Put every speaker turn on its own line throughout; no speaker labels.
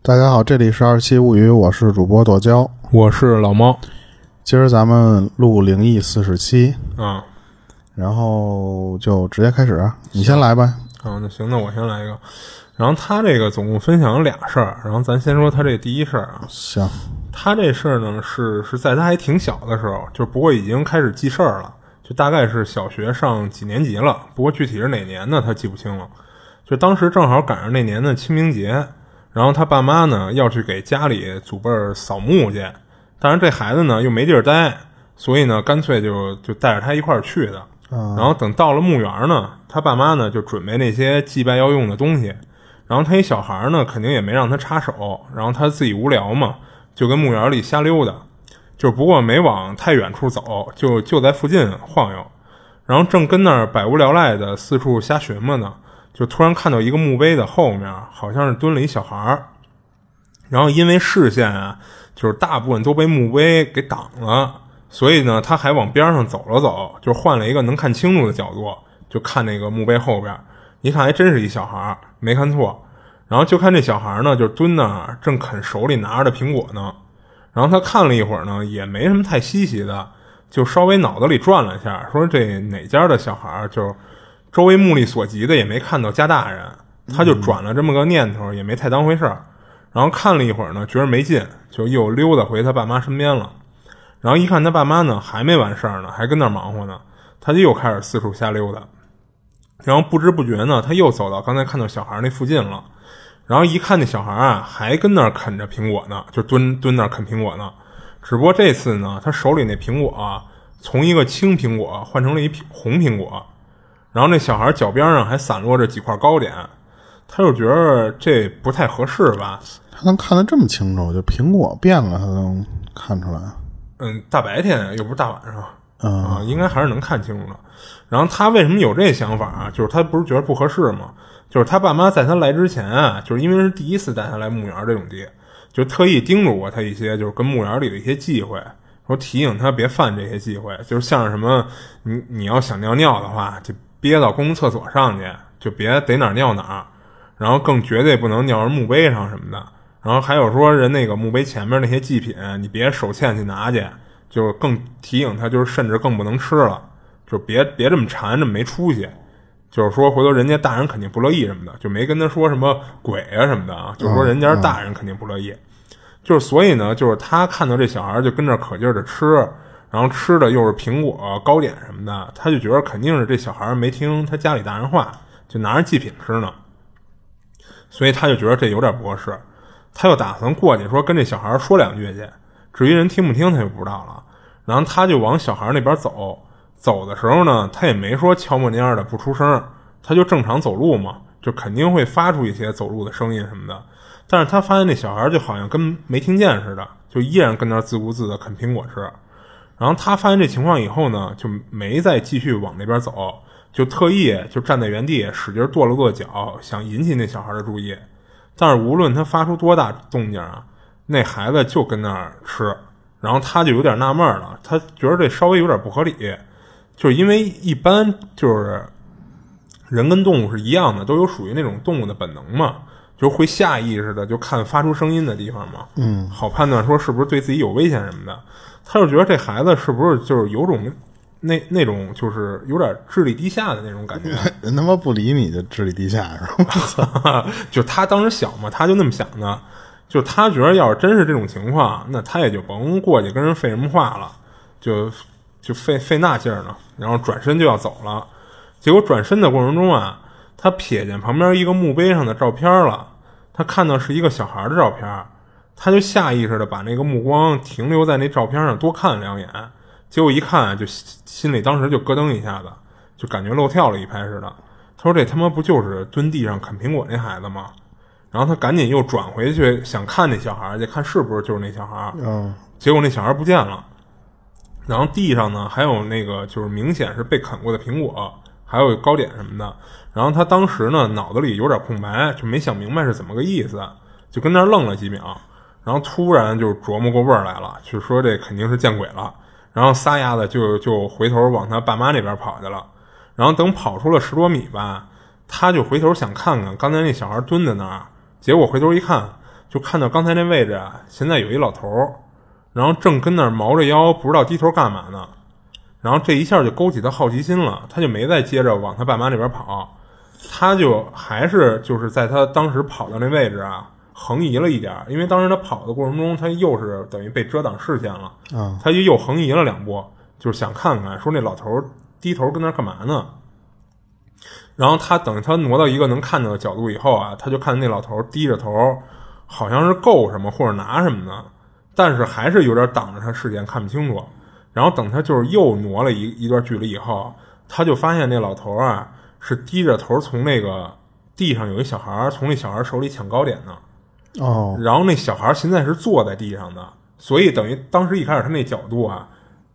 大家好，这里是二七物语，我是主播剁椒。
我是老猫，
今儿咱们录灵异四十七，
啊。
然后就直接开始，啊。你先来吧。
啊，那行，那我先来一个。然后他这个总共分享了俩事儿，然后咱先说他这第一事儿啊。
行，
他这事儿呢是是在他还挺小的时候，就不过已经开始记事儿了，就大概是小学上几年级了，不过具体是哪年呢，他记不清了。就当时正好赶上那年的清明节，然后他爸妈呢要去给家里祖辈儿扫墓去，但是这孩子呢又没地儿待，所以呢干脆就就带着他一块儿去的。然后等到了墓园呢，他爸妈呢就准备那些祭拜要用的东西，然后他一小孩儿呢肯定也没让他插手，然后他自己无聊嘛，就跟墓园里瞎溜达，就不过没往太远处走，就就在附近晃悠，然后正跟那儿百无聊赖的四处瞎寻摸呢，就突然看到一个墓碑的后面好像是蹲了一小孩儿，然后因为视线啊，就是大部分都被墓碑给挡了，所以呢，他还往边上走了走，就换了一个能看清楚的角度，就看那个墓碑后边，一看还真是一小孩儿，没看错。然后就看这小孩呢，就蹲那儿正啃手里拿着的苹果呢。然后他看了一会儿呢，也没什么太稀奇的，就稍微脑子里转了一下，说这哪家的小孩，就周围目力所及的也没看到家大人，他就转了这么个念头，也没太当回事儿。然后看了一会儿呢，觉得没劲，就又溜达回他爸妈身边了。然后一看他爸妈呢，还没完事儿呢，还跟那儿忙活呢，他就又开始四处瞎溜达。然后不知不觉呢，他又走到刚才看到小孩那附近了。然后一看那小孩啊，还跟那儿啃着苹果呢，就蹲蹲那儿啃苹果呢。只不过这次呢，他手里那苹果啊，从一个青苹果换成了一苹红苹果。然后那小孩脚边上还散落着几块糕点，他就觉得这不太合适吧。
他能看得这么清楚，就苹果变了，他能看出来。
嗯，大白天又不是大晚上，
嗯
啊，应该还是能看清楚的。然后他为什么有这想法啊？就是他不是觉得不合适吗？就是他爸妈在他来之前啊，就是因为是第一次带他来墓园这种地，就特意叮嘱过他一些，就是跟墓园里的一些忌讳，说提醒他别犯这些忌讳，就是像什么，你你要想尿尿的话，就憋到公共厕所上去，就别逮哪儿尿哪儿，然后更绝对不能尿人墓碑上什么的。然后还有说人那个墓碑前面那些祭品，你别手欠去拿去，就更提醒他，就是甚至更不能吃了，就别别这么馋，这么没出息。就是说，回头人家大人肯定不乐意什么的，就没跟他说什么鬼啊什么的啊，就说人家大人肯定不乐意。就是所以呢，就是他看到这小孩就跟这可劲儿的吃，然后吃的又是苹果、糕点什么的，他就觉得肯定是这小孩没听他家里大人话，就拿着祭品吃呢。所以他就觉得这有点不合适，他就打算过去说跟这小孩说两句去。至于人听不听，他就不知道了。然后他就往小孩那边走。走的时候呢，他也没说悄没蔫的不出声，他就正常走路嘛，就肯定会发出一些走路的声音什么的。但是他发现那小孩就好像跟没听见似的，就依然跟那自顾自的啃苹果吃。然后他发现这情况以后呢，就没再继续往那边走，就特意就站在原地使劲跺了跺脚，想引起那小孩的注意。但是无论他发出多大动静啊，那孩子就跟那儿吃。然后他就有点纳闷了，他觉得这稍微有点不合理。就是因为一般就是人跟动物是一样的，都有属于那种动物的本能嘛，就会下意识的就看发出声音的地方嘛，
嗯，
好判断说是不是对自己有危险什么的。他就觉得这孩子是不是就是有种那那种就是有点智力低下的那种感觉，
人他妈不理你就智力低下是吧？
就他当时小嘛，他就那么想的，就他觉得要是真是这种情况，那他也就甭过去跟人废什么话了，就。就费费那劲儿呢，然后转身就要走了，结果转身的过程中啊，他瞥见旁边一个墓碑上的照片了，他看到是一个小孩的照片，他就下意识的把那个目光停留在那照片上多看两眼，结果一看就心里当时就咯噔一下子，就感觉漏跳了一拍似的。他说：“这他妈不就是蹲地上啃苹果那孩子吗？”然后他赶紧又转回去想看那小孩去，看是不是就是那小孩。
嗯，
结果那小孩不见了。然后地上呢还有那个就是明显是被啃过的苹果，还有糕点什么的。然后他当时呢脑子里有点空白，就没想明白是怎么个意思，就跟那儿愣了几秒。然后突然就琢磨过味儿来了，就说这肯定是见鬼了。然后撒丫子就就回头往他爸妈那边跑去了。然后等跑出了十多米吧，他就回头想看看刚才那小孩蹲在那儿，结果回头一看，就看到刚才那位置啊，现在有一老头儿，然后正跟那儿毛着腰，不知道低头干嘛呢。然后这一下就勾起他好奇心了，他就没再接着往他爸妈那边跑，他就还是就是在他当时跑到那位置啊，横移了一点，因为当时他跑的过程中，他又是等于被遮挡视线了，
啊，
他就又横移了两步，就是想看看说那老头儿低头跟那儿干嘛呢。然后他等他挪到一个能看到的角度以后啊，他就看那老头儿低着头，好像是够什么或者拿什么呢，但是还是有点挡着他视线，看不清楚。然后等他就是又挪了一一段距离以后，他就发现那老头儿啊是低着头从那个地上有一小孩儿从那小孩儿手里抢糕点呢。
哦，
然后那小孩儿现在是坐在地上的，所以等于当时一开始他那角度啊，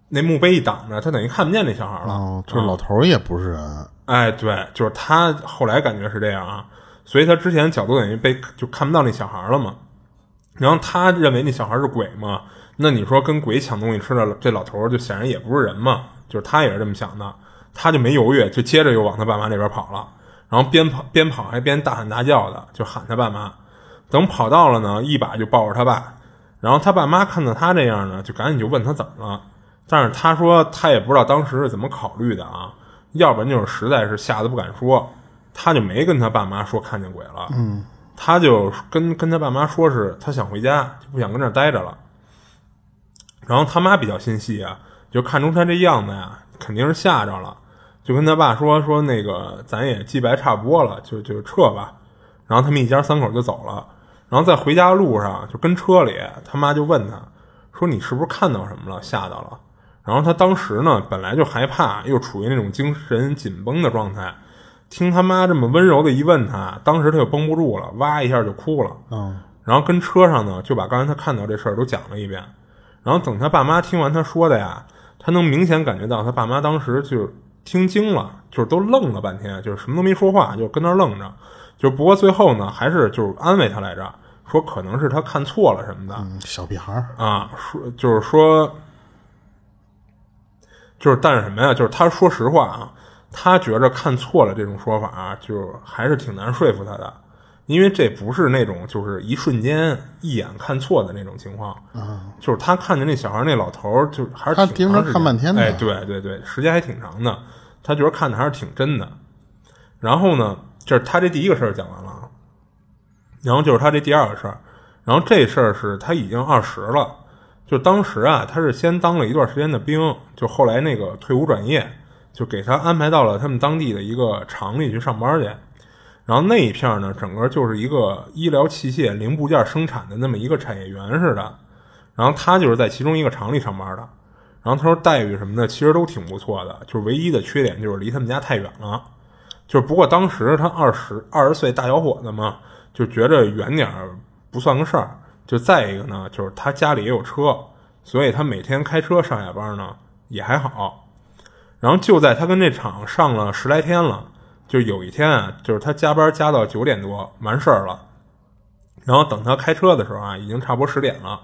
那墓碑一挡着，他等于看不见那小孩儿了。
哦，就是老头儿也不是人，
哎，对，就是他后来感觉是这样啊，所以他之前角度等于被就看不到那小孩了嘛。然后他认为那小孩是鬼嘛，那你说跟鬼抢东西吃的这老头就显然也不是人嘛，就是他也是这么想的，他就没犹豫，就接着又往他爸妈那边跑了，然后边跑边跑还边大喊大叫的，就喊他爸妈。等跑到了呢，一把就抱着他爸，然后他爸妈看到他这样呢，就赶紧就问他怎么了，但是他说他也不知道当时是怎么考虑的啊，要不然就是实在是吓得不敢说，他就没跟他爸妈说看见鬼了，嗯，他就跟跟他爸妈说是他想回家，就不想跟这儿待着了。然后他妈比较心细啊，就看出他这样子呀，肯定是吓着了，就跟他爸说说那个咱也祭拜差不多了，就就撤吧。然后他们一家三口就走了。然后在回家路上，就跟车里，他妈就问他说：“你是不是看到什么了？吓到了？”然后他当时呢，本来就害怕，又处于那种精神紧绷的状态。听他妈这么温柔的一问他，当时他就绷不住了，哇一下就哭了。
嗯，
然后跟车上呢，就把刚才他看到这事儿都讲了一遍。然后等他爸妈听完他说的呀，他能明显感觉到他爸妈当时就听惊了，就是都愣了半天，就是什么都没说话，就跟那儿愣着。就不过最后呢，还是就是安慰他来着，说可能是他看错了什么的。
嗯，小屁孩儿，
啊，说就是说，就是但是什么呀？就是他说实话啊，他觉着看错了这种说法、啊，就还是挺难说服他的，因为这不是那种就是一瞬间一眼看错的那种情况，就是他看见那小孩那老头儿，就还是
他盯着看半天的
哎，对对对，时间还挺长的，他觉得看的还是挺真的。然后呢，就是他这第一个事儿讲完了。啊，然后就是他这第二个事儿，然后这事儿是他已经二十了，就当时啊，他是先当了一段时间的兵，就后来那个退伍转业，就给他安排到了他们当地的一个厂里去上班去。然后那一片呢，整个就是一个医疗器械零部件生产的那么一个产业园似的。然后他就是在其中一个厂里上班的。然后他说待遇什么的其实都挺不错的，就是唯一的缺点就是离他们家太远了。就是不过当时他二十二十岁大小伙子嘛，就觉着远点儿不算个事儿。就再一个呢，就是他家里也有车，所以他每天开车上下班呢也还好。然后就在他跟那厂上了十来天了，就有一天啊，就是他加班加到九点多完事儿了，然后等他开车的时候啊，已经差不多十点了。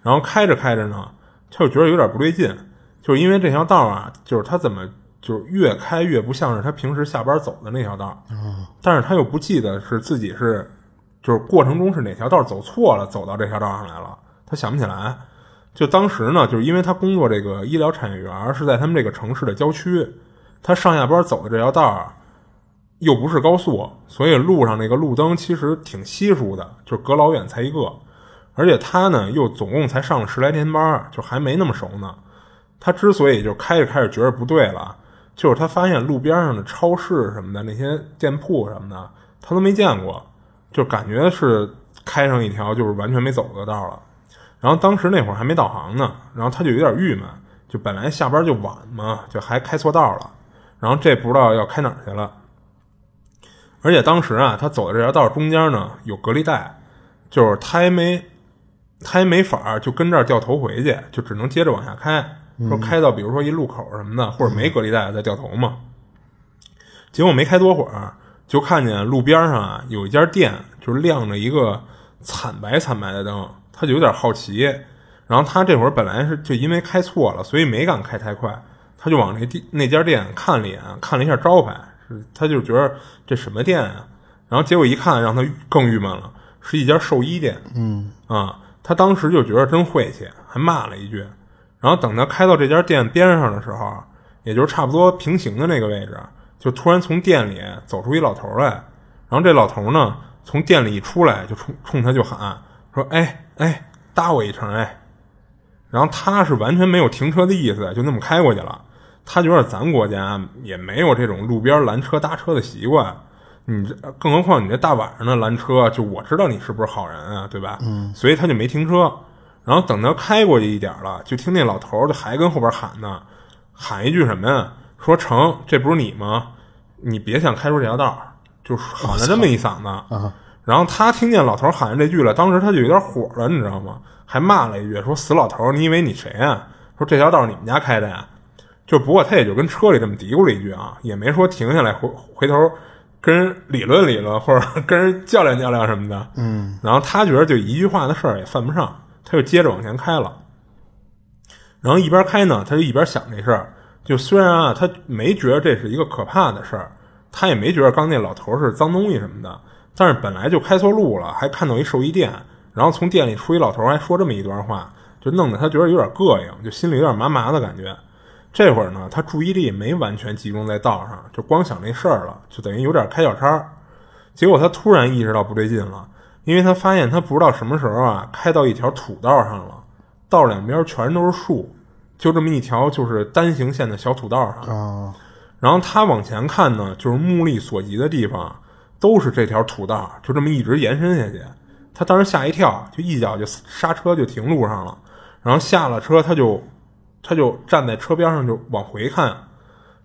然后开着开着呢，他就觉得有点不对劲，就是因为这条道啊，就是他怎么就是越开越不像是他平时下班走的那条道，但是他又不记得是自己是就是过程中是哪条道走错了，走到这条道上来了，他想不起来。就当时呢，就是因为他工作这个医疗产业园是在他们这个城市的郊区，他上下班走的这条道儿又不是高速，所以路上那个路灯其实挺稀疏的，就隔老远才一个。而且他呢，又总共才上了十来天班，就还没那么熟呢。他之所以就开着开着觉得不对了，就是他发现路边上的超市什么的那些店铺什么的，他都没见过，就感觉是开上一条就是完全没走的道了。然后当时那会儿还没导航呢，然后他就有点郁闷，就本来下班就晚嘛，就还开错道了，然后这不知道要开哪儿去了。而且当时啊，他走的这条道中间呢有隔离带，就是他还没他还没法儿就跟这儿掉头回去，就只能接着往下开，说开到比如说一路口什么的，或者没隔离带再掉头嘛。结果没开多会儿，就看见路边上啊有一家店，就是亮着一个惨白惨白的灯，他就有点好奇，然然后他这会儿本来是就因为开错了，所以没敢开太快，他就往那地那家店看了一眼，看了一下招牌，是他就觉得这什么店啊？然后结果一看，让他更郁闷了，是一家寿衣店。
嗯
啊，他当时就觉得真晦气，还骂了一句。然后等他开到这家店边上的时候，也就是差不多平行的那个位置，就突然从店里走出一老头来。然后这老头呢，从店里一出来，就冲冲他就喊说：“哎哎，搭我一程哎！”然后他是完全没有停车的意思，就那么开过去了。他觉得咱国家也没有这种路边拦车搭车的习惯，你这更何况你这大晚上的拦车，就我知道你是不是好人啊，对吧？嗯，所以他就没停车。然后等他开过去一点了，就听那老头就还跟后边喊呢，喊一句什么呀？说成这不是你吗？你别想开出这条道儿，就喊了这么一嗓子。
啊
然后他听见老头喊这句了，当时他就有点火了，你知道吗？还骂了一句说：“死老头，你以为你谁啊？说这条道儿你们家开的呀？”就不过他也就跟车里这么嘀咕了一句啊，也没说停下来回回头跟人理论理论或者 跟人较量较量什么的。
嗯
然后他觉得就一句话的事儿也犯不上，他就接着往前开了。然后一边开呢，他就一边想这事儿。就虽然啊，他没觉得这是一个可怕的事儿，他也没觉得刚那老头是脏东西什么的，但是本来就开错路了，还看到一兽医店，然后从店里出一老头还说这么一段话，就弄得他觉得有点膈应，就心里有点麻麻的感觉。这会儿呢，他注意力没完全集中在道上，就光想这事儿了，就等于有点开小差。结果他突然意识到不对劲了，因为他发现他不知道什么时候啊，开到一条土道上了，道两边全都是树，就这么一条就是单行线的小土道上。
啊
然后他往前看呢，就是目力所及的地方都是这条土道，就这么一直延伸下去。他当时吓一跳，就一脚就刹车就停路上了，然后下了车他就他就站在车边上就往回看，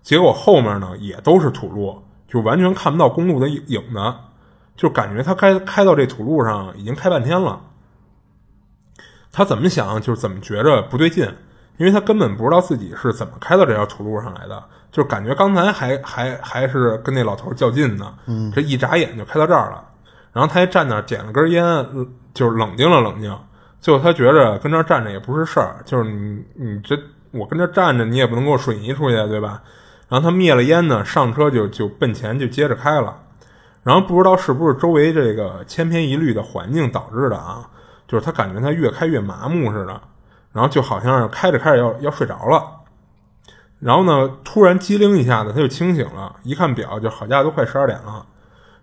结果后面呢也都是土路，就完全看不到公路的影子，就感觉他开开到这土路上已经开半天了。他怎么想就是怎么觉着不对劲，因为他根本不知道自己是怎么开到这条土路上来的，就感觉刚才还还还是跟那老头较劲呢，嗯，这一眨眼就开到这儿了。然后他还站那儿点了根烟，呃就是冷静了冷静。最后他觉着跟这儿站着也不是事儿，就是你你这我跟这儿站着，你也不能给我瞬移出去，对吧？然后他灭了烟呢，上车就就奔前就接着开了。然后不知道是不是周围这个千篇一律的环境导致的啊，就是他感觉他越开越麻木似的，然后就好像是开着开着要要睡着了。然后呢，突然机灵一下子他就清醒了，一看表，就好家伙都快十二点了。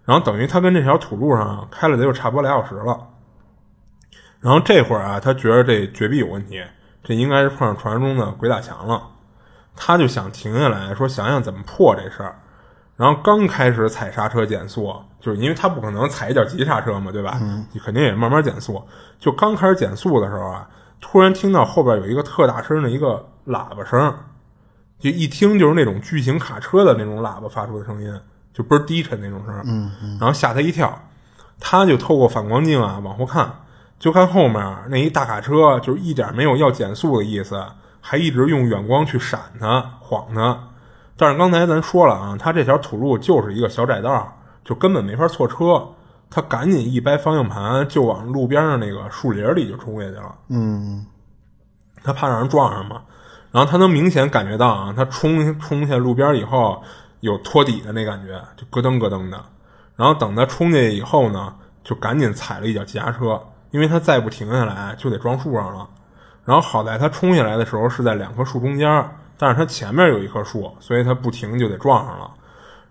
然后等于他跟这条土路上开了得有差不多俩小时了。然后这会儿啊，他觉得这绝壁有问题，这应该是碰上传说中的鬼打墙了。他就想停下来说，想想怎么破这事儿。然后刚开始踩刹车减速，就是因为他不可能踩一脚急刹车嘛，对吧？你肯定也慢慢减速。就刚开始减速的时候啊，突然听到后边有一个特大声的一个喇叭声，就一听就是那种巨型卡车的那种喇叭发出的声音，就倍儿低沉那种声。嗯嗯。然后吓他一跳，他就透过反光镜啊往后看，就看后面那一大卡车，就是一点没有要减速的意思，还一直用远光去闪他、晃他。但是刚才咱说了啊，他这条土路就是一个小窄道，就根本没法错车。他赶紧一掰方向盘，就往路边上那个树林里就冲下去了。
嗯
他怕让人撞上嘛。然后他能明显感觉到啊，他冲冲下路边以后有托底的那感觉，就咯噔咯噔的。然后等他冲下去以后呢，就赶紧踩了一脚急刹车，因为他再不停下来就得撞树上了。然后好在他冲下来的时候是在两棵树中间，但是他前面有一棵树，所以他不停就得撞上了。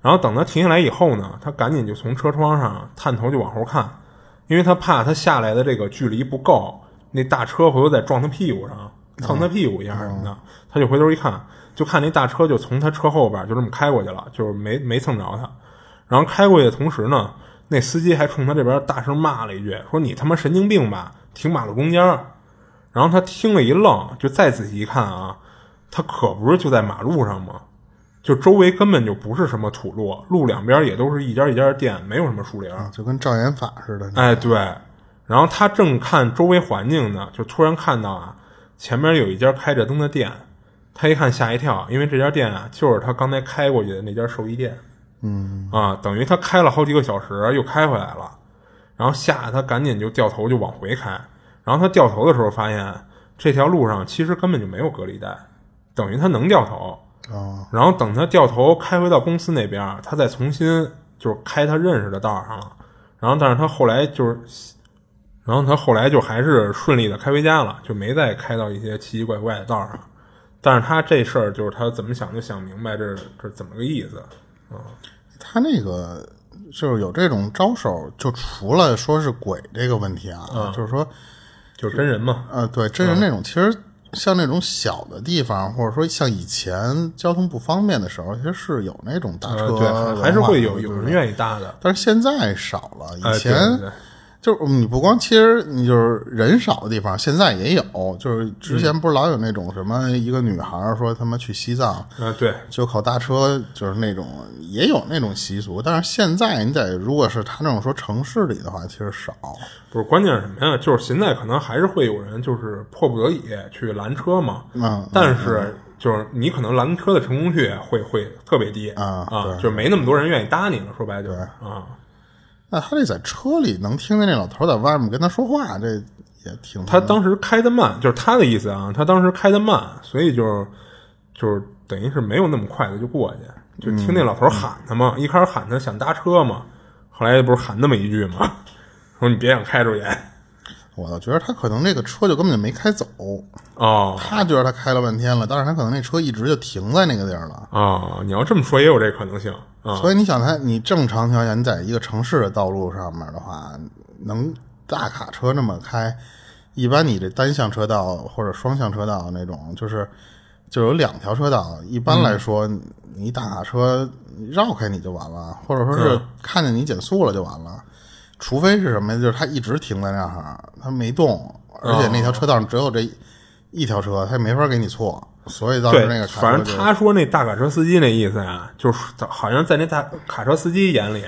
然后等他停下来以后呢，他赶紧就从车窗上探头就往后看，因为他怕他下来的这个距离不够，那大车回头再撞他屁股上，蹭他屁股一下什么的，他就回头一看，就看那大车就从他车后边就这么开过去了，就是没没蹭着他。然后开过去的同时呢，那司机还冲他这边大声骂了一句，说你他妈神经病吧，停马路中间。然后他听了一愣，就再仔细一看啊，他可不是就在马路上吗？就周围根本就不是什么土路，路两边也都是一家一家的店，没有什么树林。
啊，就跟障眼法似的。
哎，对。然后他正看周围环境呢，就突然看到啊，前面有一家开着灯的店。他一看吓一跳，因为这家店啊，就是他刚才开过去的那家兽医店。
嗯
啊，等于他开了好几个小时，又开回来了。然后吓得他赶紧就掉头就往回开。然后他掉头的时候发现，这条路上其实根本就没有隔离带，等于他能掉头。
哦，
然后等他掉头开回到公司那边，他再重新就是开他认识的道上了。然后，但是他后来就是，然后他后来就还是顺利的开回家了，就没再开到一些奇奇怪怪的道上。但是他这事儿就是他怎么想就想明白这这怎么个意思。
嗯他那个就是有这种招手，就除了说是鬼这个问题啊，
嗯
就是说，
就是真人嘛，
呃，对真人那种，其实像那种小的地方，或者说像以前交通不方便的时候，其实是有那种搭
呃，
车
还是会有有人愿意搭的。
但是现在少了，
哎
以前、
对对对
就是你不光，其实你就是人少的地方，现在也有。就是之前不是老有那种什么一个女孩儿说他妈去西藏
嗯，对，
就靠大车，就是那种也有那种习俗。但是现在你得如果是他那种说城市里的话，其实少。
不是关键是什么呀？就是现在可能还是会有人就是迫不得已去拦车嘛。
嗯，
但是就是你可能拦车的成功率会会特别低
啊啊
就没那么多人愿意搭你了。说白了就是啊，
那他这在车里能听见那老头在外面跟他说话，这也挺
他当时开的慢，就是他的意思啊，他当时开的慢，所以就是就是等于是没有那么快的就过去，就听那老头喊他嘛。一开始喊他想搭车嘛，后来不是喊那么一句嘛，说你别想开出去
我倒觉得他可能这个车就根本就没开走，
哦
他觉得他开了半天了，但是他可能那车一直就停在那个地儿了。
哦，你要这么说也有这可能性啊。
所以你想他，你正常条件下，你在一个城市的道路上面的话，能大卡车那么开，一般你这单向车道或者双向车道那种，就是就有两条车道，一般来说，你大卡车绕开你就完了，或者说是看见你减速了就完了。除非是什么呀？就是他一直停在那儿，他没动，而且那条车道上只有这一条车，他也没法给你错。所以当时
对，
那个卡车
反正他说那大卡车司机那意思呀，就是好像在那大卡车司机眼里，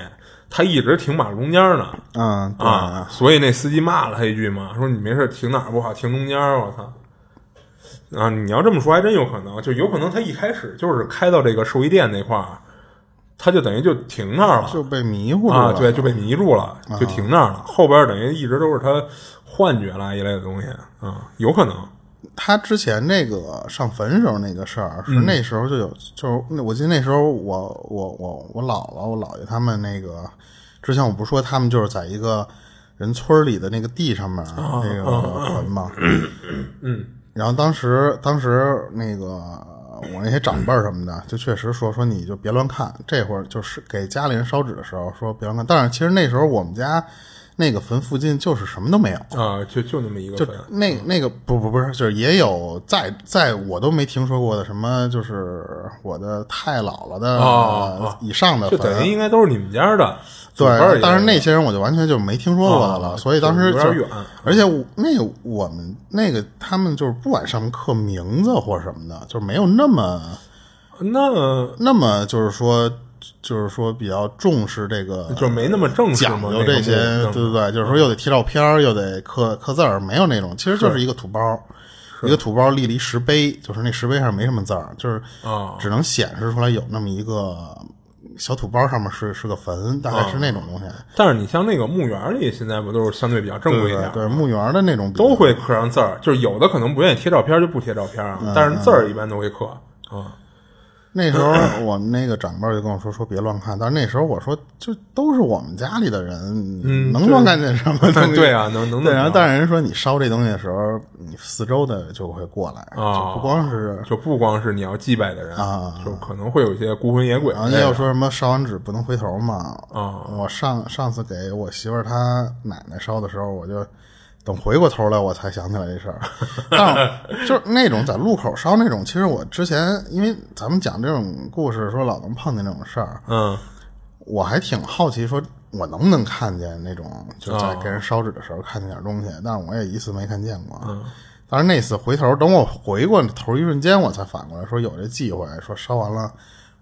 他一直停马路中间呢
嗯对
啊，所以那司机骂了他一句嘛，说你没事停哪儿不好，停中间儿，我操！啊，你要这么说还真有可能，就有可能他一开始就是开到这个兽医店那块儿，他就等于就停那儿了，
就被迷糊了。
啊，对，就被迷住了，就停那儿了。后边等于一直都是他幻觉啦一类的东西啊，有可能。
他之前那个上坟时候那个事儿，是那时候就有，就是那我记得那时候我我我我姥姥我姥爷他们那个，之前我不是说他们就是在一个人村里的那个地上面那个坟嘛，嗯，然后当时当时那个我那些长辈儿什么的，就确实说说你就别乱看，这会儿就是给家里人烧纸的时候说别乱看，但是其实那时候我们家那个坟附近就是什么都没有。
啊，就就那么一个
就
坟，
那那个不不不是，就是也有在在我都没听说过的什么，就是我的太姥姥的、
哦哦
以上的
就等于
坟，
应该都是你们家的。
对，
也
但是那些人我就完全就没听说过的了，
哦
所以当时就
就有点远
而且那个我们那个他们就是不管上面刻名字或什么的，就是没有那么
那
那么就是说就是说比较重视这个
就没那么正式
讲
嘛，
究这些，
那个
对对对，就是说又得贴照片，又得刻刻字儿，没有那种，其实就是一个土包，一个土包立了一石碑，就是那石碑上没什么字儿，就是
啊
只能显示出来有那么一个小土包，上面是是个坟，大概是那种东西。
但是你像那个墓园里，现在不都是相对比较正规一点，
对墓园的那种
都会刻上字儿，就是有的可能不愿意贴照片就不贴照片啊，
嗯
但是字儿一般都会刻啊。
那时候我们那个长辈就跟我说说别乱看，但是那时候我说就都是我们家里的人，
嗯
能乱看见什么东西？
对啊，能能
对，然后但
是
是人说你烧这东西的时候，你四周的就会过来，
啊
就不光是
就不光是你要祭拜的人
啊
就可能会有一些孤魂野鬼
人家又说什么烧完纸不能回头嘛。
啊
我上上次给我媳妇儿她奶奶烧的时候，我就等回过头来我才想起来这事儿。但是就是那种在路口烧那种，其实我之前因为咱们讲这种故事，说老能碰见那种事儿，
嗯
我还挺好奇，说我能不能看见那种就在
哦
给人烧纸的时候看见点东西，但是我也一次没看见过。
嗯
但是那次回头，等我回过头一瞬间，我才反过来说有这忌讳，说烧完了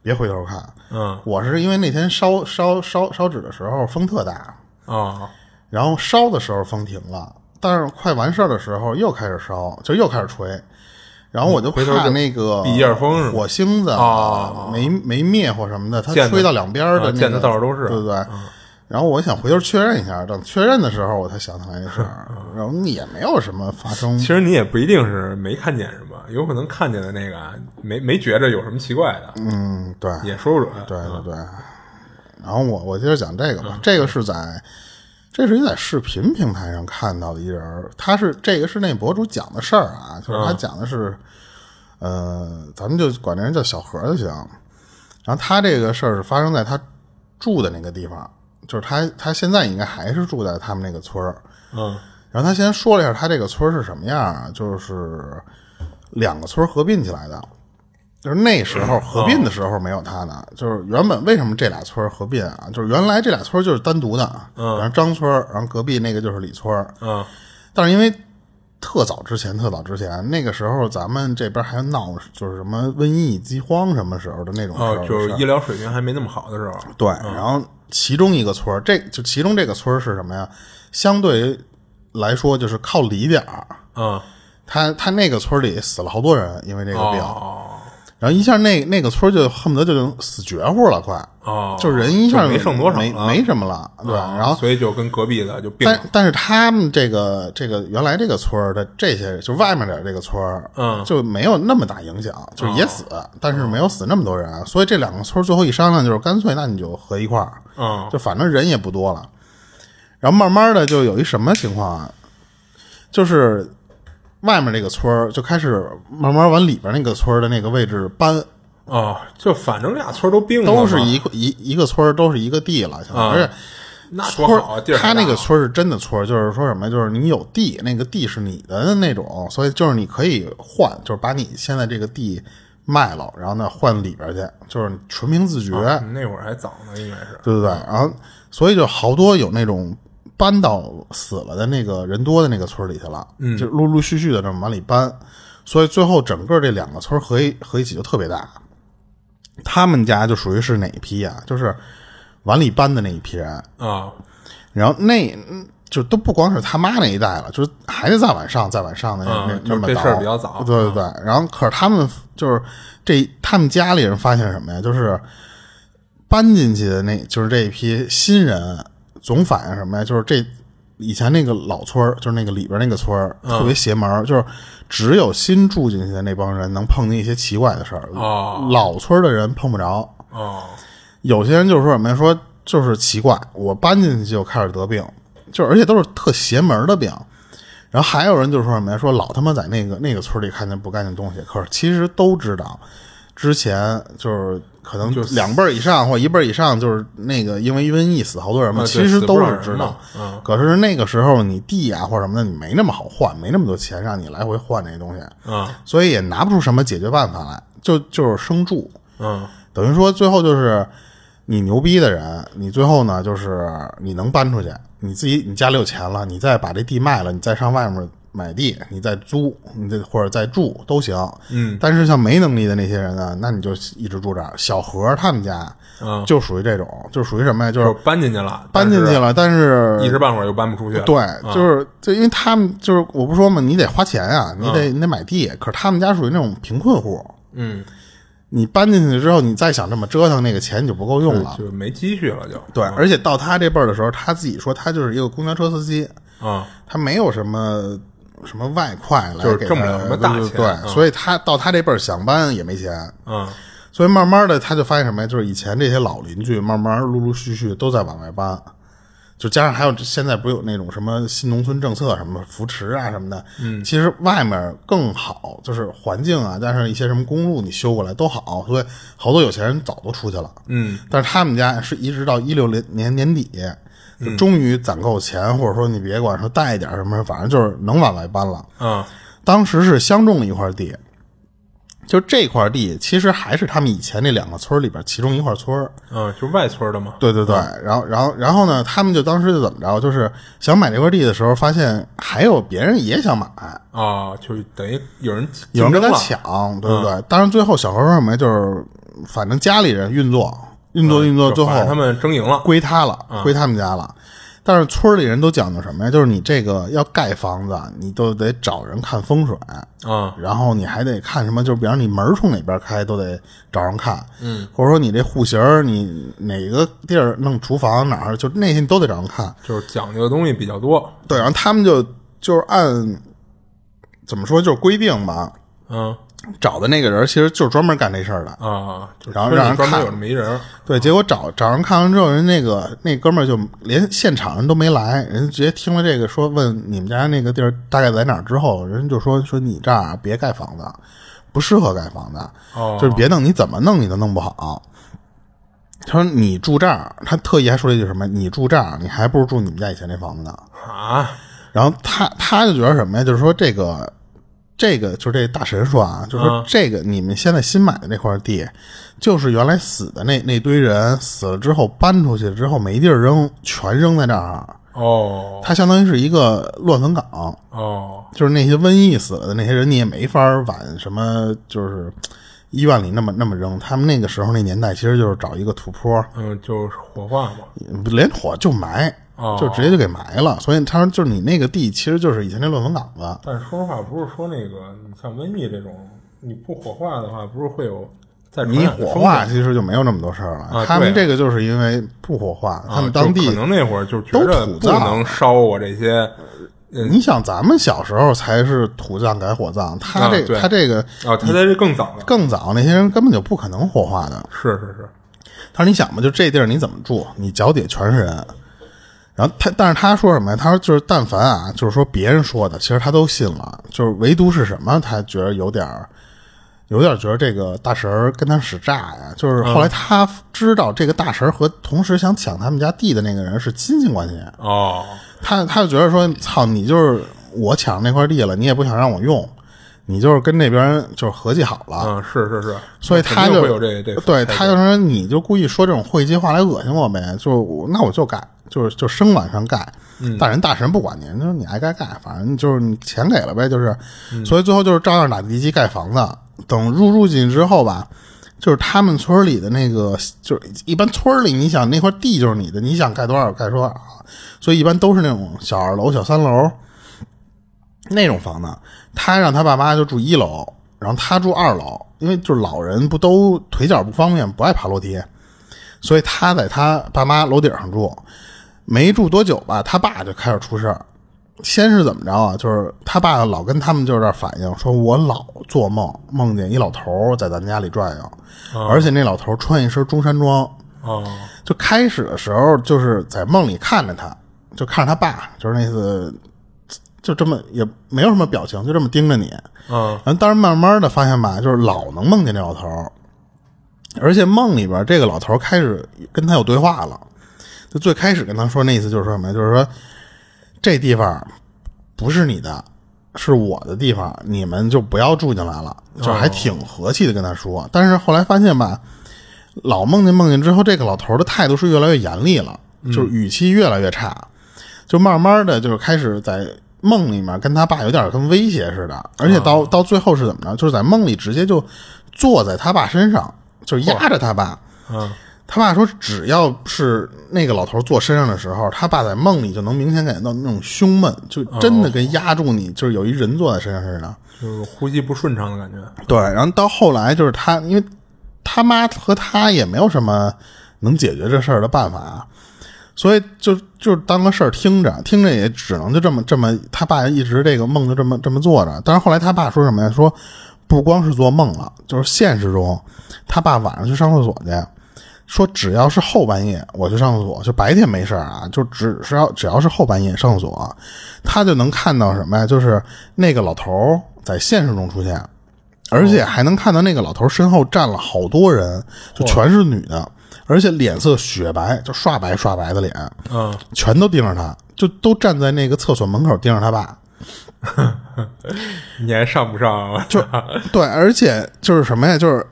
别回头看。
嗯
我是因为那天烧烧烧烧纸的时候风特大，
啊
然后烧的时候风停了，但是快完事儿的时候又开始烧，就又开始吹。然后我就怕
回头就
那个火星子
啊
没没灭或什么的，它吹到两边的、那个
到处都是
对不对？然后我想回头确认一下，等确认的时候我才想起来这事儿，然后也没有什么发生
其。实你也不一定是没看见什么，有可能看见的那个啊没没觉着有什么奇怪的，
嗯，对，
也说不准。
对对对。然后我我接着讲这个吧，这个是在，这是一在视频平台上看到的一人，他是这个是那博主讲的事儿啊，就是他讲的是，呃，咱们就管这人叫小何就行。然后他这个事儿是发生在他住的那个地方，就是他他现在应该还是住在他们那个村儿。
嗯
然后他先说了一下他这个村儿是什么样啊，就是两个村儿合并起来的。就是那时候合并的时候没有他呢，就是原本为什么这俩村合并啊？就是原来这俩村就是单独的，嗯，然后张村，然后隔壁那个就是李村儿，
嗯
但是因为特早之前，特早之前那个时候咱们这边还闹就是什么瘟疫、饥荒什么时候的那种
就是医疗水平还没那么好的时候。
对，然后其中一个村儿，这就其中这个村儿是什么呀？相对来说就是靠里点儿，
嗯
他他那个村里死了好多人，因为这个病，
哦
然后一下那那个村就恨不得就死绝户了，快，
哦，
就人一下
没剩多少
没没什么了，对，
啊
然后
所以就跟隔壁的就并。
但但是他们这个这个原来这个村的这些，就外面点这个村，
嗯。
就没有那么大影响，就是也死，但是没有死那么多人，所以这两个村最后一商量，就是干脆那你就合一块儿，
嗯。
就反正人也不多了，然后慢慢的就有一什么情况啊，就是外面这个村儿就开始慢慢往里边那个村儿的那个位置搬，
哦，就反正俩村儿都并了，
都是一个一一个村儿都是一个地了，而且。
那
村他那个村儿是真的村儿，就是说什么，就是你有地，那个地是你的那种，所以就是你可以换，就是把你现在这个地卖了，然后呢换里边去，就是纯凭自觉，
那会儿还早呢，应该是。
对对对。然后所以就好多有那种搬到死了的那个人多的那个村里去了，嗯，就陆陆续续的这么往里搬，所以最后整个这两个村合一合一起就特别大。他们家就属于是哪一批啊、就是往里搬的那一批人，
啊，
然后那嗯就都不光是他妈那一代了，就是还得再往上、再往上的那、
嗯
那那么倒
就是这事儿比较早。
对对对。然后可是他们就是这他们家里人发现什么呀？就是搬进去的那就是这一批新人，总反映什么呀？就是这以前那个老村儿，就是那个里边那个村儿，特别邪门儿，就是只有新住进去的那帮人能碰见一些奇怪的事儿，
哦
老村儿的人碰不着。
哦，
有些人就是说什么呀？说就是奇怪，我搬进去就开始得病，就而且都是特邪门的病。然后还有人就说什么呀？说老他妈在那个那个村里看见不干净东西，可是其实都知道，之前就是可能就两辈儿以上或一辈儿以上，就是那个因为瘟疫死好多人嘛，
啊
其实都是知道。
嗯
可是那个时候你地啊或者什么的，你没那么好换，没那么多钱让你来回换那些东西，
嗯
所以也拿不出什么解决办法来，就就是生住。
嗯
等于说最后就是你牛逼的人，你最后呢就是你能搬出去，你自己你家里有钱了，你再把这地卖了，你再上外面买地，你再租，你再或者再住都行。
嗯，
但是像没能力的那些人呢，那你就一直住这儿。小何他们家
嗯，
就属于这种，就属于什么呀？就
就是搬进去了，
搬进去了，但是
一时半会儿又搬不出去。
对，
嗯
就是就因为他们就是我不说嘛，你得花钱啊，你得、你得买地，可是他们家属于那种贫困户，
嗯，
你搬进去之后，你再想这么折腾，那个钱你就不够用了。
就没积蓄了，就
对，而且到他这辈儿的时候，他自己说他就是一个公交车司机，
啊
他没有什么什么外快来
就是挣不了什么大
对
钱嗯。
对所以他到他这辈儿想搬也没钱，
嗯。
所以慢慢的他就发现什么呀？就是以前这些老邻居慢慢陆陆续续都在往外搬，就加上还有现在不是有那种什么新农村政策什么扶持啊什么的，嗯，其实外面更好，就是环境啊，加上一些什么公路你修过来都好，所以好多有钱人早都出去了，
嗯。
但是他们家是一直到一六年年底，就终于攒够钱，或者说你别管说带一点什么，反正就是能往外搬了。
嗯
当时是相中了一块地，就这块地其实还是他们以前那两个村里边其中一块村儿。
嗯，就外村的嘛。
对对对，然后然后然后呢，他们就当时就怎么着，就是想买这块地的时候，发现还有别人也想买，
啊，就等于有人
有人跟他。抢，对不对？当然最后小何说什么？就是反正家里人运作运作运作，最后
他们争赢了。
归他了，归他们家了。但是村里人都讲究什么呀？就是你这个要盖房子，你都得找人看风水，
啊，
然后你还得看什么？就是比方你门儿冲哪边开，都得找人看。嗯，或者说你这户型儿，你哪个地儿弄厨房哪儿，就那些你都得找人看。
就是讲究的东西比较多。
对，然后他们就就是按怎么说，就是规定吧，
嗯
找的那个人其实就是专门干这事儿的。
啊，
然后让人看
有这么一人。
对，结果找找人看完之后，人那个那哥们儿就连现场人都没来，人直接听了这个说问你们家那个地儿大概在哪儿之后，人就说说你这儿啊别盖房子，不适合盖房子，
哦
就是别弄，你怎么弄你都弄不好。他说你住这儿，他特意还说了一句什么？你住这儿，你还不如住你们家以前那房子呢。
啊，
然后他他就觉得什么呀？就是说这个这个就是这大神说啊，就是这个你们现在新买的那块地，就是原来死的那那堆人死了之后搬出去之后没地儿扔，全扔在这儿。
哦
它相当于是一个乱坟岗，
哦，
就是那些瘟疫死了的那些人，你也没法往什么就是医院里那么那么扔。他们那个时候那年代，其实就是找一个土坡，
嗯，就是火化嘛。
连火就埋，
哦
就直接就给埋了。所以他说，就是你那个地，其实就是以前那乱坟岗子。
但是说实话，不是说那个你像瘟疫这种，你不火化的话，不是会有再
你火化其实就没有那么多事儿了。
啊
他们这个就是因为不火化，他们
啊
当地
可能那会儿就觉
都
得不
土葬
能烧我这些
你想，咱们小时候才是土葬改火葬，他这、
啊
他这个
啊，他在这更早了。
更早，那些人根本就不可能火化的。
是是是，
他说：“你想吧，就这地儿你怎么住？你脚底下全是人。”然后他，但是他说什么呀？他说就是，但凡啊，就是说别人说的，其实他都信了，就是唯独是什么，他觉得有点儿，有点儿觉得这个大神儿跟他使诈呀。就是后来他知道这个大神儿和同时想抢他们家地的那个人是亲戚关系，
哦，
他他就觉得说，操，你就是我抢那块地了，你也不想让我用，你就是跟那边就是合计好了，
嗯，是是是，
所以他就
会有这这
对，他就说你就故意说这种晦气话来恶心我呗，就那我就盖，就是就生往上盖。
嗯
大人大神不管您，就是你爱盖盖，反正就是你钱给了呗，就是，
嗯
所以最后就是照样打地基盖房子。等入住进去之后吧，就是他们村里的那个，就是一般村里，你想那块地就是你的，你想盖多少盖多少，所以一般都是那种小二楼、小三楼那种房子。他让他爸妈就住一楼，然后他住二楼，因为就是老人不都腿脚不方便，不爱爬楼梯，所以他在他爸妈楼顶上住。没住多久吧，他爸就开始出事儿。先是怎么着啊？就是他爸老跟他们就是这反映，说我老做梦，梦见一老头在咱家里转悠，而且那老头穿一身中山装。
哦
就开始的时候就是在梦里看着他，就看着他爸，就是那次就这么也没有什么表情，就这么盯着你。
嗯
然后当然慢慢的发现吧，就是老能梦见这老头，而且梦里边这个老头开始跟他有对话了。就最开始跟他说那意思就是说什么呀？就是说这地方不是你的，是我的地方，你们就不要住进来了，就还挺和气的跟他说。但是后来发现吧，老梦见梦见之后，这个老头儿的态度是越来越严厉了，就是语气越来越差，就慢慢的就是开始在梦里面跟他爸有点跟威胁似的，而且到、到最后是怎么着？就是在梦里直接就坐在他爸身上，就压着他爸。
嗯
他爸说，只要是那个老头坐身上的时候，他爸在梦里就能明显感觉到那种胸闷，就真的跟压住你，就是有一人坐在身上似的。
就是呼吸不顺畅的感觉。
对，然后到后来就是他，因为他妈和他也没有什么能解决这事儿的办法，所以就就当个事儿听着，听着也只能就这么这么，他爸一直这个梦就这么这么做着。但是后来他爸说什么呀？说不光是做梦了，就是现实中，他爸晚上去上厕所去。说只要是后半夜我去上厕所，就白天没事儿啊，就只是要只要是后半夜上厕所，他就能看到什么呀？就是那个老头在现实中出现，而且还能看到那个老头身后站了好多人，就全是女的，而且脸色雪白，就刷白刷白的脸，
嗯，
全都盯着他，就都站在那个厕所门口盯着他爸。
你还上不上啊？
就对，而且就是什么呀？就是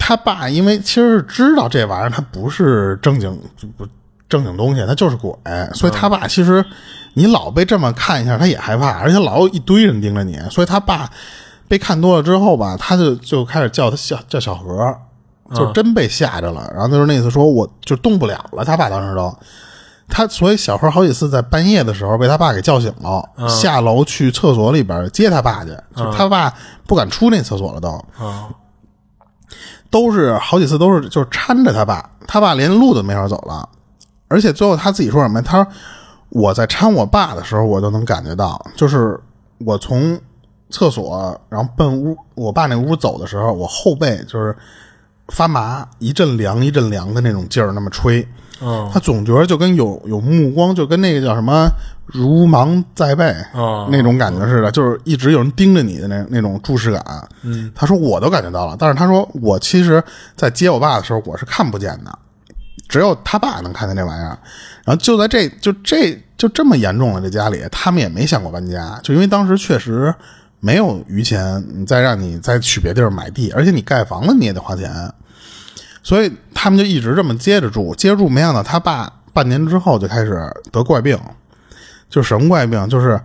他爸，因为其实是知道这玩意儿他不是正经不正经东西，他就是鬼，所以他爸其实你老被这么看一下，他也害怕，而且老有一堆人盯着你，所以他爸被看多了之后吧，他就就开始叫他小叫小何，就真被吓着了。然后他说那次说我就动不了了，他爸当时都。他所以小何好几次在半夜的时候被他爸给叫醒了，下楼去厕所里边接他爸去，就他爸不敢出那厕所了都，
啊
都是好几次都是就是搀着他爸，他爸连路都没法走了，而且最后他自己说什么？他说我在搀我爸的时候，我都能感觉到，就是我从厕所然后奔屋我爸那屋走的时候，我后背就是发麻，一阵凉一阵凉的那种劲儿，那么吹。
嗯
他总觉得就跟有有目光，就跟那个叫什么如芒在背、
哦
那种感觉似的，就是一直有人盯着你的那那种注视感。嗯，他说我都感觉到了，但是他说我其实，在接我爸的时候我是看不见的，只有他爸能看见这玩意儿。然后就在这就这就这么严重了，这家里他们也没想过搬家，就因为当时确实没有余钱，你再让你再去别地儿买地，而且你盖房子你也得花钱。所以他们就一直这么接着住，接着住，没想到他爸半年之后就开始得怪病，就是什么怪病？就是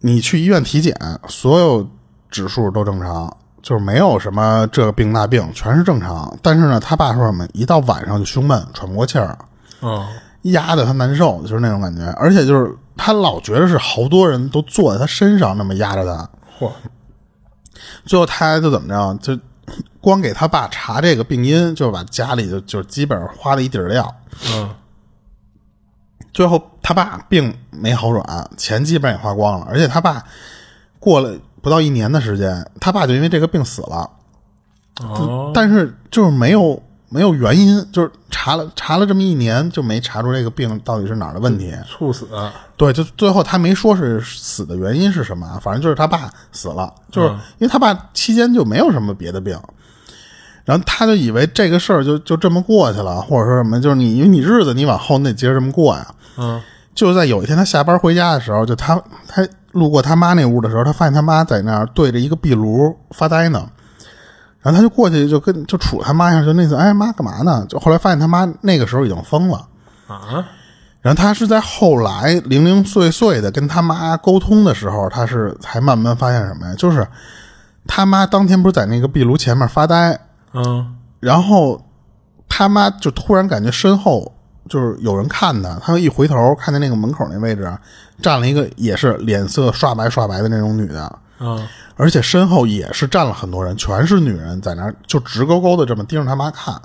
你去医院体检，所有指数都正常，就是没有什么这个病那病，全是正常。但是呢，他爸说什么？一到晚上就胸闷，喘不过气儿，
嗯
压得他难受，就是那种感觉。而且就是他老觉得是好多人都坐在他身上，那么压着他。
嚯
最后他就怎么着，就光给他爸查这个病因，就把家里就就基本上花了一底儿料。
嗯
最后他爸病没好转，钱基本上也花光了，而且他爸过了不到一年的时间，他爸就因为这个病死了。
哦
但是就是没有没有原因，就是查了查了这么一年，就没查出这个病到底是哪儿的问题。
猝死
对，就最后他没说是死的原因是什么，反正就是他爸死了，就是因为他爸期间就没有什么别的病，然后他就以为这个事儿就就这么过去了，或者说什么，就是你因为你日子你往后你得接着这么过呀。
嗯
就在有一天他下班回家的时候，就他他路过他妈那屋的时候，他发现他妈在那儿对着一个壁炉发呆呢。然后他就过去就跟就杵他妈一下，就那次哎妈干嘛呢？就后来发现他妈那个时候已经疯了。
啊
然后他是在后来零零碎碎的跟他妈沟通的时候，他是才慢慢发现什么呀？就是他妈当天不是在那个壁炉前面发呆，
嗯
然后他妈就突然感觉身后就是有人看他，他一回头看见那个门口那位置啊站了一个也是脸色刷白刷白的那种女的，
嗯
而且身后也是站了很多人，全是女人在那儿就直勾勾的这么盯着他妈看。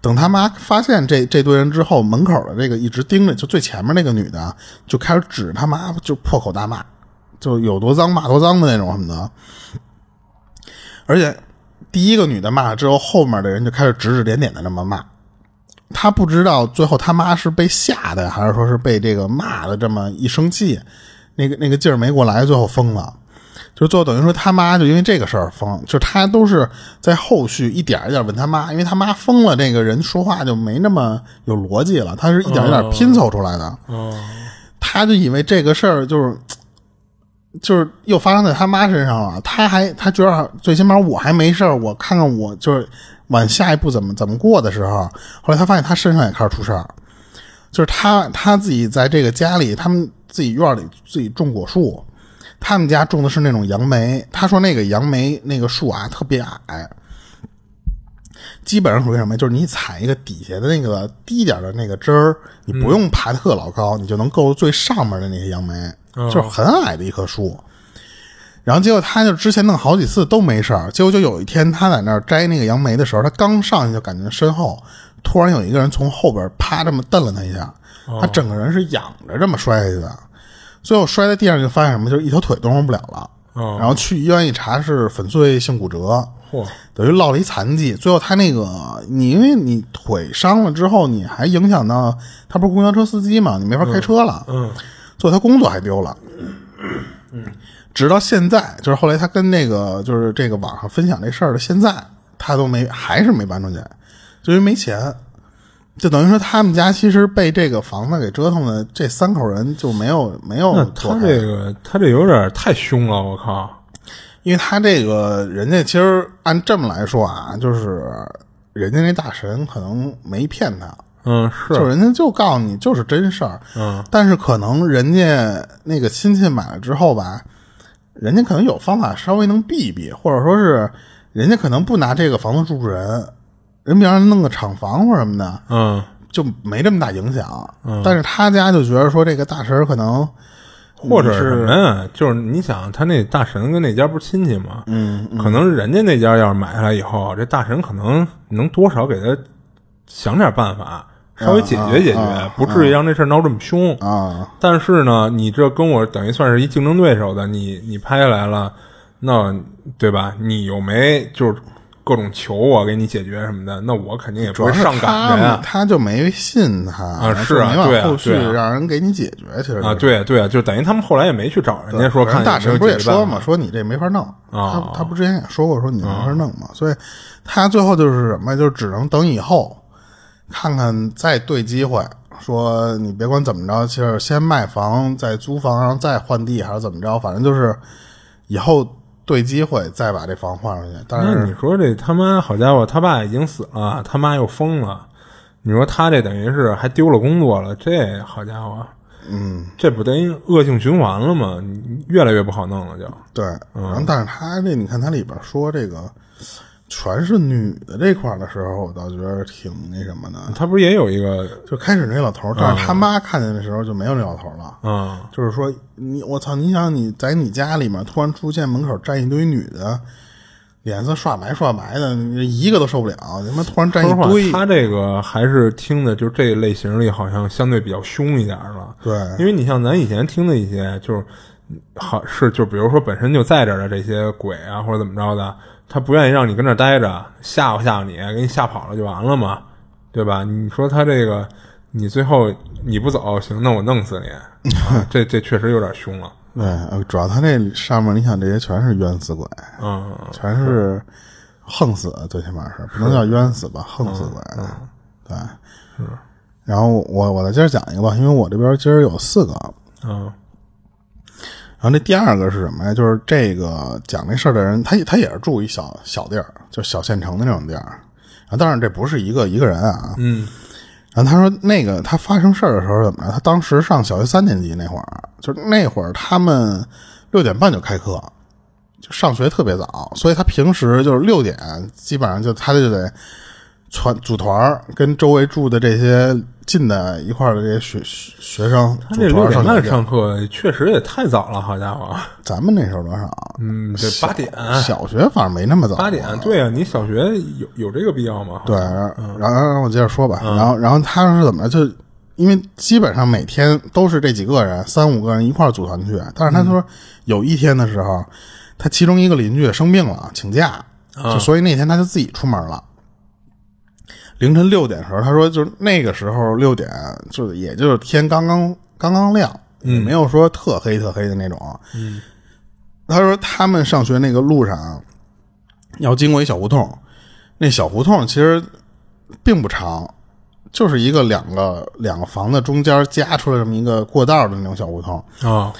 等他妈发现这这堆人之后，门口的这个一直盯着，就最前面那个女的啊就开始指他妈，就破口大骂，就有多脏骂多脏的那种什么的。而且第一个女的骂了之后，后面的人就开始指指点点的那么骂。他不知道最后他妈是被吓的，还是说是被这个骂的这么一生气，那个那个劲儿没过来，最后疯了。就最后等于说他妈就因为这个事儿疯，就他都是在后续一点一点问他妈，因为他妈疯了，这个人说话就没那么有逻辑了，他是一点一点拼凑出来的。
哦
他就以为这个事儿就是就是又发生在他妈身上了，他还他觉得最起码我还没事，我看看我就是往下一步怎么怎么过的时候，后来他发现他身上也开始出事儿，就是他他自己在这个家里，他们自己院里自己种果树，他们家种的是那种杨梅，他说那个杨梅那个树啊特别矮。基本上属于什么？就是你采一个底下的那个低点的那个枝儿，你不用爬特老高，你就能够最上面的那些杨梅，就是很矮的一棵树。然后结果他就之前弄好几次都没事儿，结果就有一天他在那儿摘那个杨梅的时候，他刚上去就感觉身后突然有一个人从后边啪这么蹬了他一下，他整个人是仰着这么摔下去的，最后摔在地上就发现什么，就是一条腿动弹不了了。
哦
然后去医院一查是粉碎性骨折，
嚯
等于落了一残疾。最后他那个你因为你腿伤了之后，你还影响到他不是公交车司机嘛，你没法开车了。
嗯
最后他工作还丢了。直到现在，就是后来他跟那个就是这个网上分享这事儿的，现在他都没还是没搬出去，就因为没钱。就等于说他们家其实被这个房子给折腾的，这三口人就没有没有
那他这个他这有点太凶了，我靠！
因为他这个人家其实按这么来说啊，就是人家那大神可能没骗他，
嗯，
是就人家就告诉你就是真事儿，
嗯，
但是可能人家那个亲戚买了之后吧，人家可能有方法稍微能避避，或者说是人家可能不拿这个房子住人，人比方说弄个厂房或什么的，
嗯
就没这么大影响。嗯但是他家就觉得说这个大神可能
或者是什么呀？就是你想，他那大神跟那家不是亲戚吗？嗯，可能人家那家要是买下来以后，这大神可能能多少给他想点办法，稍微解决解决，不至于让这事儿闹这么凶。
啊，
但是呢，你这跟我等于算是一竞争对手的，你你拍下来了，那对吧？你又没就是各种求我给你解决什么的，那我肯定也
主要是
不会上赶
他
着呀。
他就没信他
啊是啊对啊
后续让人给你解决。其实
啊，
就是
对对啊，就等于他们后来也没去找人家说看
大神不是也说嘛，说你这没法弄。
啊
他他不之前也说过，说你没法弄嘛，所以他最后就是什么，就只能等以后看看再对机会。说你别管怎么着，就是先卖房，再租房，然后再换地，还是怎么着，反正就是以后对机会再把这房换出去。但
那你说这他妈好家伙，他爸已经死了，他妈又疯了，你说他这等于是还丢了工作了，这好家伙，
嗯，
这不等于恶性循环了吗？越来越不好弄了就。
对，然后但是他这你看他里边说这个全是女的这块儿的时候，我倒觉得挺那什么的。
他不是也有一个
就开始那老头儿，但是他妈看见的时候就没有那老头儿了。
嗯
就是说，你我操，你想你在你家里面突然出现门口站一堆女的，脸色刷白刷白的，你一个都受不了。他妈突然站一堆，，
他这个还是听的，就是这一类型里好像相对比较凶一点了。
对
因为你像咱以前听的一些，就是好是就比如说本身就在这儿的这些鬼啊，或者怎么着的，他不愿意让你跟这儿待着，吓唬吓唬你，给你吓跑了就完了嘛，对吧？你说他这个，你最后你不走，行，那我弄死你，啊、这这确实有点凶了。
对，呃主要他那上面，你想这些全是冤死鬼，
嗯，
全是横死，最起码是不能叫冤死吧，横死鬼。对，是。然后我我再接着讲一个吧，因为我这边今儿有四个，
嗯
然后那第二个是什么呀？就是这个讲这事儿的人，他他也是住一小小地儿，就小县城的那种地儿。然后当然这不是一个一个人啊。
嗯
然后他说那个他发生事儿的时候怎么着？他当时上小学三年级那会儿，就是那会儿他们六点半就开课，就上学特别早，所以他平时就是六点基本上就他就得团组团儿，跟周围住的这些近的一块儿的这些学学学生
他这
组团
六点半
上
课确实也太早了，好家伙，
咱们那时候多少？
嗯，这八点。
小学反正没那么早。
八点，对啊，你小学有有这个必要吗？
对，然后让我接着说吧。然后，然后他是怎么着？就因为基本上每天都是这几个人，三五个人一块儿组团去。但是他说有一天的时候，他其中一个邻居生病了，请假，就所以那天他就自己出门了。凌晨六点的时候，他说就是那个时候六点，就也就是天刚刚刚刚亮，也没有说特黑特黑的那种。嗯，他说他们上学那个路上要经过一小胡同，那小胡同其实并不长，就是一个两个两个房子中间夹出来这么一个过道的那种小胡同。
啊，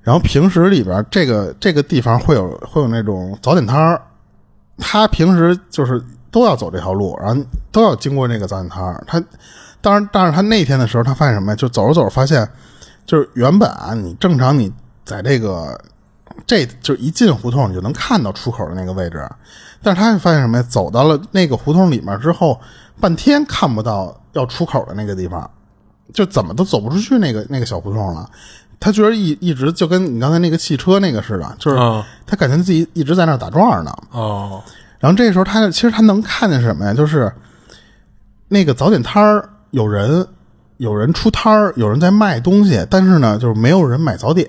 然后平时里边这个这个地方会有会有那种早点摊儿，他平时就是都要走这条路，然后都要经过那个早点摊儿。他当然，但是他那天的时候，他发现什么呀？就走着走着发现，就是原本啊，你正常你在这个这就一进胡同，你就能看到出口的那个位置，但是他就发现什么呀？走到了那个胡同里面之后，半天看不到要出口的那个地方。就怎么都走不出去那个那个小胡同了。他觉得一一直就跟你刚才那个汽车那个似的，就是
啊
他感觉自己一直在那儿打转呢。
哦，
然后这时候他其实他能看见什么呀？就是那个早点摊儿有人，有人出摊儿，有人在卖东西，但是呢，就是没有人买早点，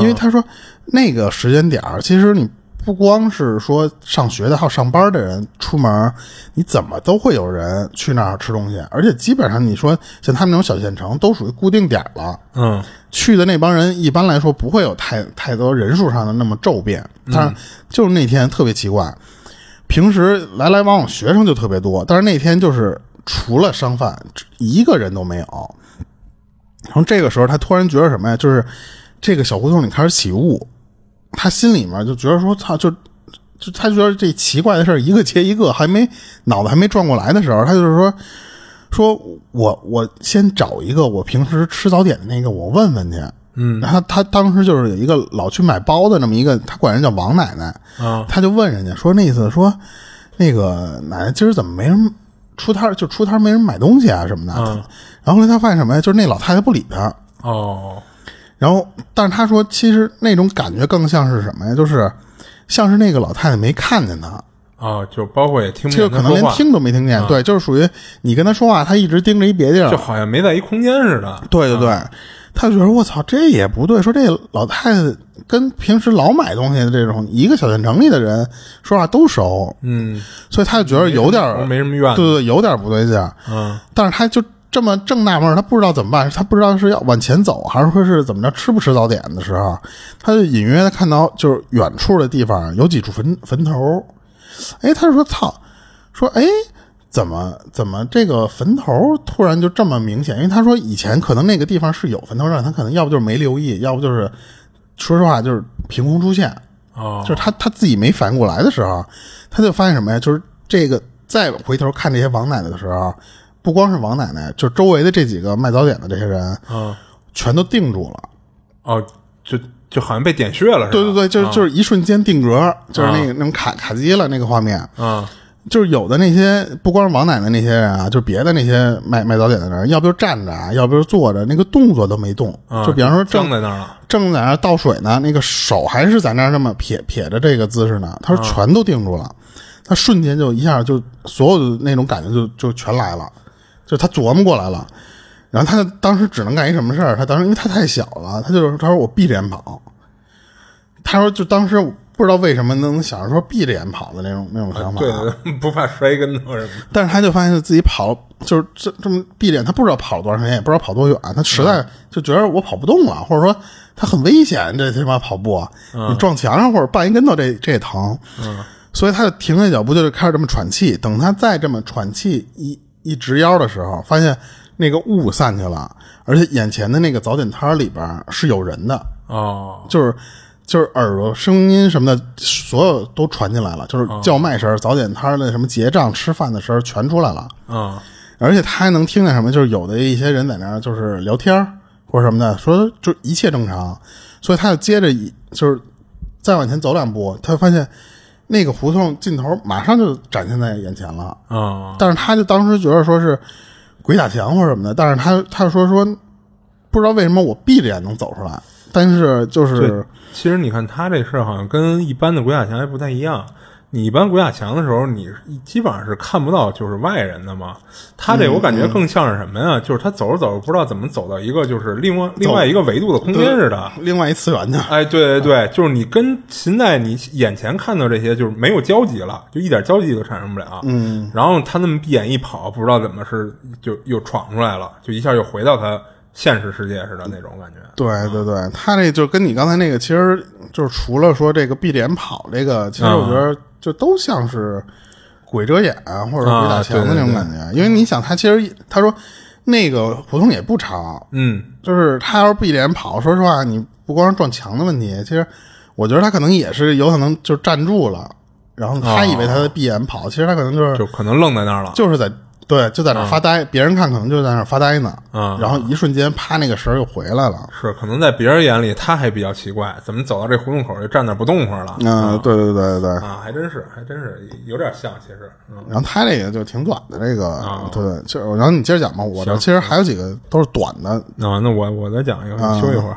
因为他说那个时间点儿，其实你不光是说上学的，还有上班的人出门，你怎么都会有人去那儿吃东西，而且基本上你说像他们那种小县城，都属于固定点儿了。
嗯。
去的那帮人一般来说不会有太太多人数上的那么骤变，但是就是那天特别奇怪，平时来来往往学生就特别多，但是那天就是除了商贩一个人都没有。然后这个时候他突然觉得什么呀？就是这个小胡同里开始起雾，他心里面就觉得说操，就就他觉得这奇怪的事一个接一个，还没脑子还没转过来的时候，他就是说说我我先找一个我平时吃早点的那个，我问问去。
嗯，
然后他当时就是有一个老去买包的那么一个，他管人叫王奶奶，
啊
他就问人家说那意思说，那个奶奶今儿怎么没人出摊儿就出摊儿没人买东西啊什么的。嗯然后后来他发现什么呀？就是那老太太不理他。
哦，
然后，但是他说，其实那种感觉更像是什么呀？就是像是那个老太太没看见他，
哦，就包括也听不
就可能连听都没听见。对，就是属于你跟他说话，他一直盯着一别地儿
就。好像没在一空间似的。
对对对，他就觉得我操，这也不对。说这老太太跟平时老买东西的这种一个小县城里的人说话都熟，
嗯，
所以他就觉得有点儿
没什么怨
对对对，有点不对劲儿。
嗯，
但是他就这么正纳闷儿，他不知道怎么办，他不知道是要往前走，还是说是怎么着吃不吃早点的时候，他就隐约的看到就是远处的地方有几处坟坟头，哎，他就说操，说哎。怎么怎么这个坟头突然就这么明显？因为他说以前可能那个地方是有坟头，让他可能要不就是没留意，要不就是说实话就是凭空出现。
哦，
就是他他自己没反应过来的时候，他就发现什么呀？就是这个再回头看这些王奶奶的时候，不光是王奶奶，就周围的这几个卖早点的这些人，
嗯，
全都定住了。
哦，就就好像被点穴了，是吧？
对对对，就是
啊
就是一瞬间定格，就是那个那种卡卡机了那个画面。
嗯，
就是有的那些不光是王奶奶那些人啊，就别的那些卖卖早点的人，要不就站着啊，要不就坐着，那个动作都没动。
嗯
就比方说正
在那儿。
正在那儿倒水呢，那个手还是在那儿这么撇撇着这个姿势呢，他说全都定住了，他瞬间就一下就所有的那种感觉就就全来了，就他琢磨过来了，然后他当时只能干一什么事儿，他当时因为他太小了，他就是他说我闭着眼跑，他说就当时不知道为什么能想着说闭着眼跑的那种那种想法，
对 不怕摔跟头什么的。
但是他就发现自己跑就是这这么闭着眼，他不知道跑了多长时间，也不知道跑多远，他实在就觉得我跑不动了，或者说他很危险，这他妈跑步，你撞墙上或者绊一跟头这这也疼，嗯。所以他就停下脚步，就是开始这么喘气。等他再这么喘气一一直腰的时候，发现那个雾散去了，而且眼前的那个早点摊里边是有人的，
哦，
就是就是耳朵声音什么的，所有都传进来了，就是叫卖声、早点摊的什么结账、吃饭的声全出来了。
嗯，
而且他还能听见什么，就是有的一些人在那儿就是聊天或者什么的，说就一切正常，所以他就接着就是再往前走两步，他发现那个胡同尽头马上就展现在眼前了。
啊，
但是他就当时觉得说是鬼打墙或者什么的，但是他他说说不知道为什么我闭着眼能走出来，但是就是，
其实你看他这事儿好像跟一般的鬼打墙还不太一样。你一般鬼打墙的时候，你基本上是看不到就是外人的嘛。他这我感觉更像是什么呀？就是他走着走着不知道怎么走到一个就是另外另外一个维度的空间似的。
另外一次元的。
哎，对对对，就是你跟现在你眼前看到这些就是没有交集了，就一点交集都产生不了。嗯，然后他那么闭眼一跑，不知道怎么是就又闯出来了，就一下又回到他现实世界似的那种感觉。
对对对，他这就跟你刚才那个，其实就是除了说这个闭着眼跑这个，其实我觉得就都像是鬼遮眼或者鬼打墙的那种感觉。因为你想，他其实他说那个胡同也不长，
嗯，
就是他要是闭着眼跑，说实话，你不光是撞墙的问题，其实我觉得他可能也是有可能就站住了，然后他以为他在闭眼跑，其实他可能就是
就可能愣在那儿了。
就是在对就在那儿发呆，别人看可能就在那儿发呆呢，
嗯
然后一瞬间啪那个神儿又回来了。
是，可能在别人眼里他还比较奇怪，怎么走到这胡同口就站那不动会儿了？
嗯，对对对对对。
啊，还真是，还真是有点像，其实，嗯，
然后他这个就挺短的，这个、对，就然后你接着讲吧。我这其实还有几个都是短的，
啊，那我我再讲一个，你休一会儿。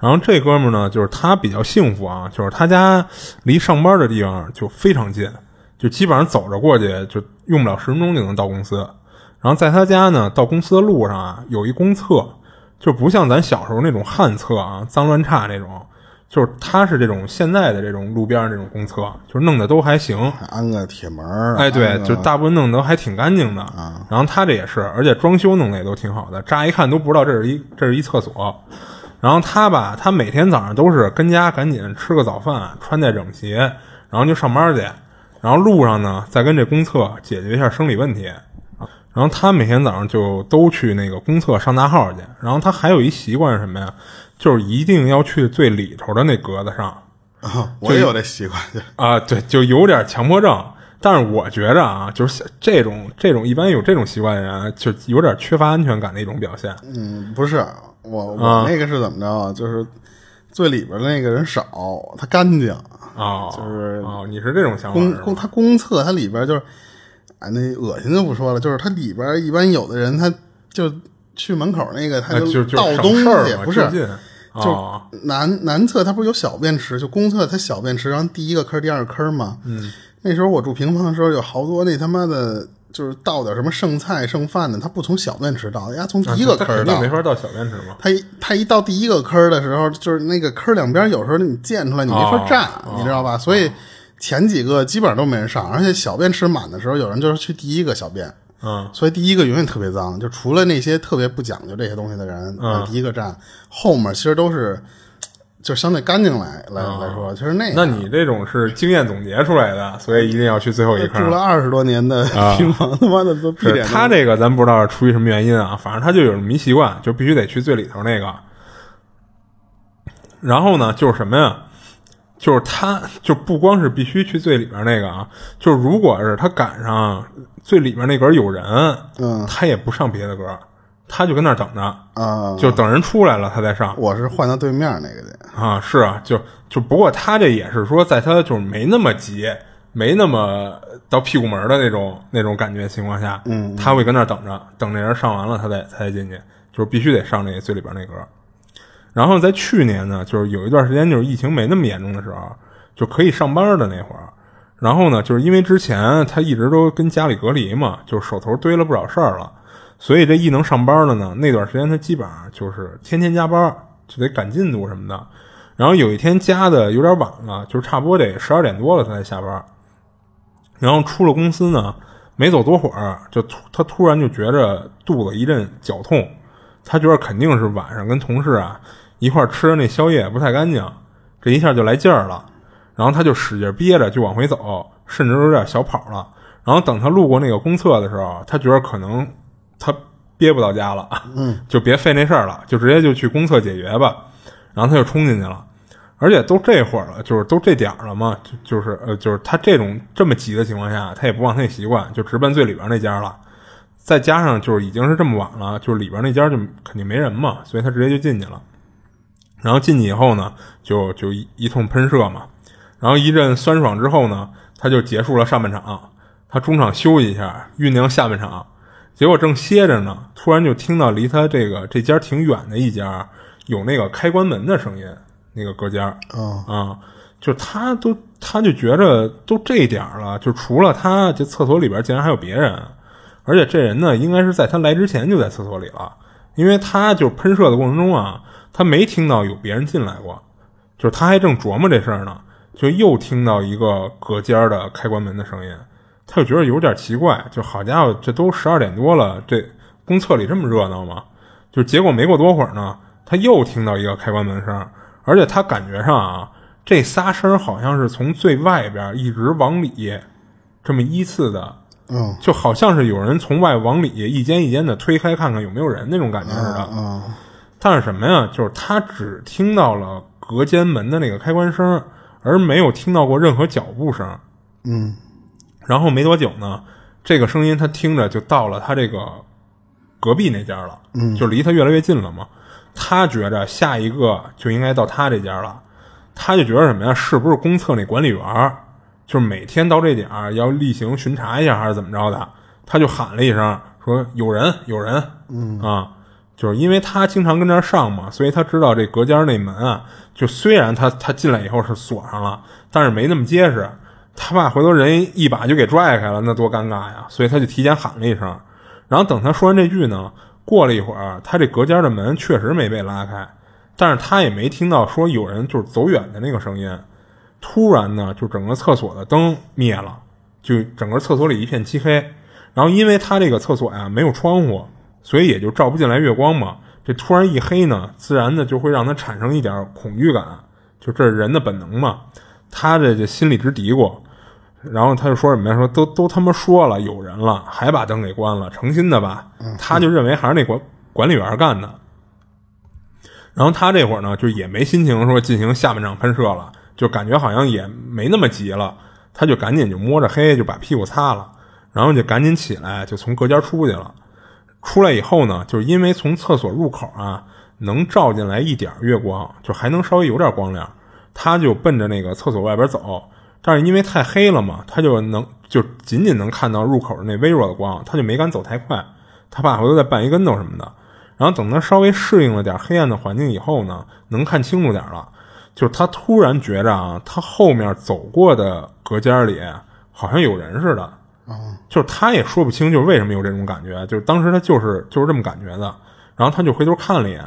然后这哥们儿呢，就是他比较幸福啊，就是他家离上班的地方就非常近，就基本上走着过去就用不了十分钟就能到公司。然后在他家呢，到公司的路上啊，有一公厕，就不像咱小时候那种旱厕啊，脏乱差那种，就是他是这种现在的这种路边儿这种公厕，就是弄得都还行。
还安个铁门儿
哎，对就大部分弄得都还挺干净的。然后他这也是，而且装修弄得也都挺好的，乍一看都不知道这是一这是一厕所。然后他吧，他每天早上都是跟家赶紧吃个早饭，穿戴整齐，然后就上班去。然后路上呢，再跟这公厕解决一下生理问题。然后他每天早上就都去那个公厕上大号去。然后他还有一习惯是什么呀？就是一定要去最里头的那格子上。
啊，我也有这习惯，就
啊，对，就有点强迫症。但是我觉着啊，就是这种这种一般有这种习惯的人啊，就有点缺乏安全感的一种表现。
嗯，不是我
啊
我那个是怎么着啊？就是最里边的那个人少，他干净，
哦，
就是
哦，你是这种想法
公公他公厕它里边就是哎，那恶心就不说了，就是它里边一般有的人他就去门口那个，他
哎就就
倒东西，
嘛
不是
就
南南侧它不是有小便池，就公厕它小便池，然后第一个坑第二个坑嘛。嗯，那时候我住平房的时候，有好多那他妈的，就是倒点什么剩菜剩饭的，他不从小便池倒，人家从第一个
他
坑倒。
肯定没法到小便池嘛。
他一他一到第一个坑的时候，就是那个坑两边有时候你溅出来，你没法站，
哦
你知道吧？所以前几个基本上都没人上，而且小便池满的时候，有人就是去第一个小便。
嗯，
所以第一个永远特别脏，就除了那些特别不讲究这些东西的人，
嗯
第一个站，后面其实都是就相对干净来来来说，其实那
哦那你这种是经验总结出来的，所以一定要去最后一
住。了二十多年的 平房，他妈的都。
他这个咱不知道是出于什么原因啊，反正他就有这么一习惯，就必须得去最里头那个。然后呢，就是什么呀？就是他就不光是必须去最里边那个啊，就是如果是他赶上最里边那格有人，
嗯
他也不上别的格，他就跟那儿等着，
啊，
就等人出来了他再上。
我是换到对面那个的。
啊，是啊，就就不过他这也是说，在他就是没那么急，没那么到屁股门的那种那种感觉情况下，
嗯，
他会跟那儿等着，等那人上完了，他再他再进去，就是必须得上那最里边那格。然后在去年呢，就是有一段时间就是疫情没那么严重的时候，就可以上班的那会儿。然后呢，就是因为之前他一直都跟家里隔离嘛，就是手头堆了不少事儿了，所以这一能上班的呢，那段时间他基本上就是天天加班，就得赶进度什么的。然后有一天加的有点晚了，就差不多得十二点多了他才下班。然后出了公司呢，没走多会儿，就突他突然就觉着肚子一阵绞痛，他觉得肯定是晚上跟同事啊一块吃的那宵夜不太干净，这一下就来劲儿了。然后他就使劲憋着就往回走，甚至有点小跑了。然后等他路过那个公厕的时候，他觉得可能他憋不到家了，嗯，就别费那事儿了，就直接就去公厕解决吧。然后他就冲进去了，而且都这会儿了，就是都这点儿了嘛，就就是呃，就是他这种这么急的情况下，他也不忘他那习惯，就直奔最里边那家了。再加上就是已经是这么晚了，就是里边那家就肯定没人嘛，所以他直接就进去了。然后进去以后呢，就就一一通喷射嘛，然后一阵酸爽之后呢，他就结束了上半场，他中场休息一下，酝酿下半场。结果正歇着呢，突然就听到离他这个这家挺远的一家有那个开关门的声音，那个隔间儿
啊
啊，就他都他就觉着都这点儿了，就除了他，这厕所里边竟然还有别人，而且这人呢，应该是在他来之前就在厕所里了，因为他就喷射的过程中啊，他没听到有别人进来过，就是他还正琢磨这事儿呢，就又听到一个隔间的开关门的声音，他就觉得有点奇怪，就好家伙，这都十二点多了，这公厕里这么热闹吗？就结果没过多会儿呢，他又听到一个开关门声，而且他感觉上啊，这仨声好像是从最外边一直往里，这么依次的，
嗯
就好像是有人从外往里一间一间的推开，看看有没有人那种感觉似的。
啊
但是什么呀？就是他只听到了隔间门的那个开关声，而没有听到过任何脚步声。
嗯
然后没多久呢，这个声音他听着就到了他这个隔壁那家了，嗯，就离他越来越近了嘛。他觉着下一个就应该到他这家了，他就觉得什么呀？是不是公厕那管理员就是每天到这点儿要例行巡查一下，还是怎么着的？他就喊了一声说：“有人，有人。”嗯啊，就是因为他经常跟这儿上嘛，所以他知道这隔间那门啊，就虽然他他进来以后是锁上了，但是没那么结实。他爸回头人一把就给拽开了，那多尴尬呀！所以他就提前喊了一声。然后等他说完这句呢，过了一会儿，他这隔间的门确实没被拉开，但是他也没听到说有人就是走远的那个声音。突然呢，就整个厕所的灯灭了，就整个厕所里一片漆黑。然后因为他这个厕所呀没有窗户，所以也就照不进来月光嘛。这突然一黑呢，自然的就会让他产生一点恐惧感，就这是人的本能嘛。他这就心里直嘀咕，然后他就说什么呀？说都都他妈说了有人了，还把灯给关了，成心的吧？他就认为还是那管管理员干的。然后他这会儿呢，就也没心情说进行下半场喷射了，就感觉好像也没那么急了，他就赶紧就摸着黑就把屁股擦了，然后就赶紧起来就从隔间出去了。出来以后呢，就是因为从厕所入口啊能照进来一点月光，就还能稍微有点光亮，他就奔着那个厕所外边走，但是因为太黑了嘛，他就能就仅仅能看到入口那微弱的光，他就没敢走太快，他怕回头再绊一跟头什么的。然后等他稍微适应了点黑暗的环境以后呢，能看清楚点了。就是他突然觉着啊，他后面走过的隔间里好像有人似的。就是他也说不清，就是为什么有这种感觉。就是当时他就是就是这么感觉的。然后他就回头看了一眼，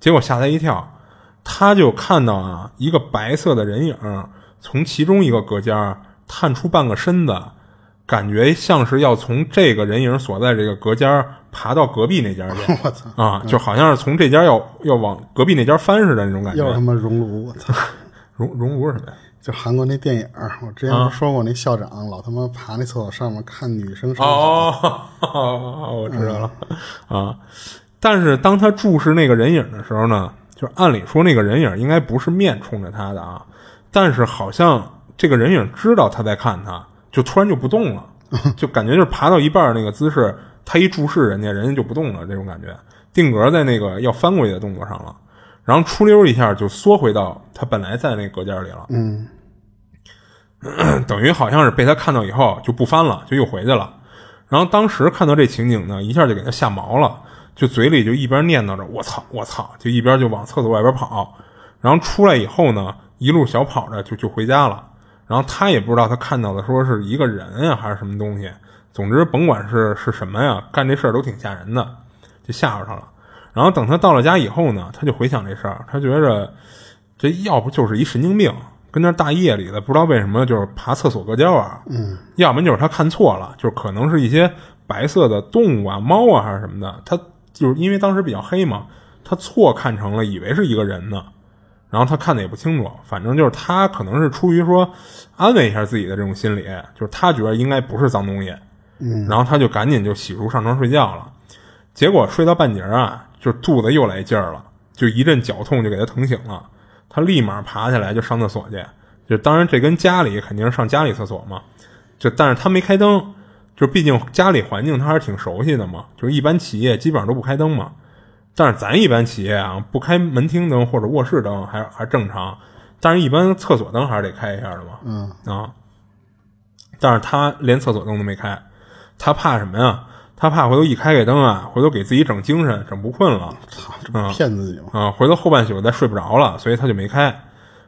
结果吓他一跳，他就看到啊一个白色的人影从其中一个隔间探出半个身子，感觉像是要从这个人影所在这个隔间爬到隔壁那家去。
我操，
啊，就好像是从这家要要往隔壁那家翻似的那种感觉。
又他妈熔炉，我操！
熔熔炉是什么呀？
就韩国那电影，我之前不说过，那校长老他妈爬那厕所上面看女生上
哦，我知道了啊。但是当他注视那个人影的时候呢，就是按理说那个人影应该不是面冲着他的啊，但是好像这个人影知道他在看他，就突然就不动了，就感觉就是爬到一半那个姿势，他一注视人家，人家就不动了，这种感觉。定格在那个要翻过去的动作上了，然后出溜一下就缩回到他本来在那隔间里了，
嗯，
等于好像是被他看到以后就不翻了，就又回去了。然后当时看到这情景呢，一下就给他吓毛了，就嘴里就一边念叨着“我操，我操”，就一边就往厕所外边跑。然后出来以后呢，一路小跑着就就回家了。然后他也不知道他看到的说是一个人呀还是什么东西，总之甭管是是什么呀，干这事儿都挺吓人的，就吓着他了。然后等他到了家以后呢，他就回想这事儿，他觉着这要不就是一神经病，跟那大夜里的不知道为什么就是爬厕所隔间玩儿，嗯，要么就是他看错了，就是可能是一些白色的动物啊、猫啊还是什么的，他就是因为当时比较黑嘛，他错看成了，以为是一个人呢，然后他看的也不清楚，反正就是他可能是出于说安慰一下自己的这种心理，就是他觉得应该不是脏东西，嗯，然后他就赶紧就洗漱上床睡觉了，结果睡到半截儿啊，就肚子又来劲儿了，就一阵绞痛就给他疼醒了，他立马爬起来就上厕所去，就当然这跟家里肯定是上家里厕所嘛，就但是他没开灯，就毕竟家里环境他还是挺熟悉的嘛，就是一般企业基本上都不开灯嘛，但是咱一般企业啊不开门厅灯或者卧室灯还还正常，但是一般厕所灯还是得开一下的嘛，
嗯
啊，但是他连厕所灯都没开，他怕什么呀？他怕回头一开开灯啊，回头给自己整精神，整不困了。
操，这不骗自己吗？
啊，回头后半宿再睡不着了，所以他就没开。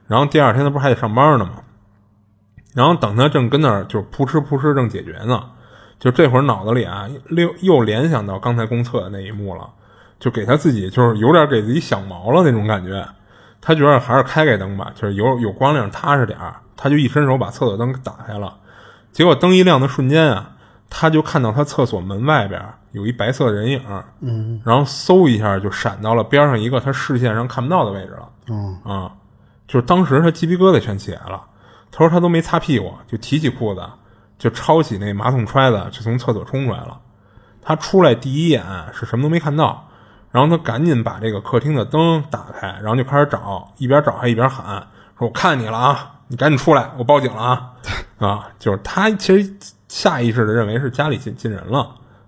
然后第二天他不是还得上班呢吗？然后等他正跟那儿就扑哧扑哧正解决呢，就这会儿脑子里啊又又联想到刚才公厕的那一幕了，就给他自己就是有点给自己想毛了那种感觉。他觉得还是开开灯吧，就是有有光亮踏实点儿。他就一伸手把厕所灯打开了，结果灯一亮的瞬间啊，他就看到他厕所门外边有一白色的人影，嗯，然后嗖一下就闪到了边上一个他视线上看不到的位置了。
嗯
啊，就是当时他鸡皮疙瘩全起来了。他说他都没擦屁股，就提起裤子，就抄起那马桶揣子，就从厕所冲出来了。他出来第一眼是什么都没看到，然后他赶紧把这个客厅的灯打开，然后就开始找，一边找还一边喊：“说我看你了啊，你赶紧出来，我报警了啊！”啊，就是他其实下意识的认为是家里进进人了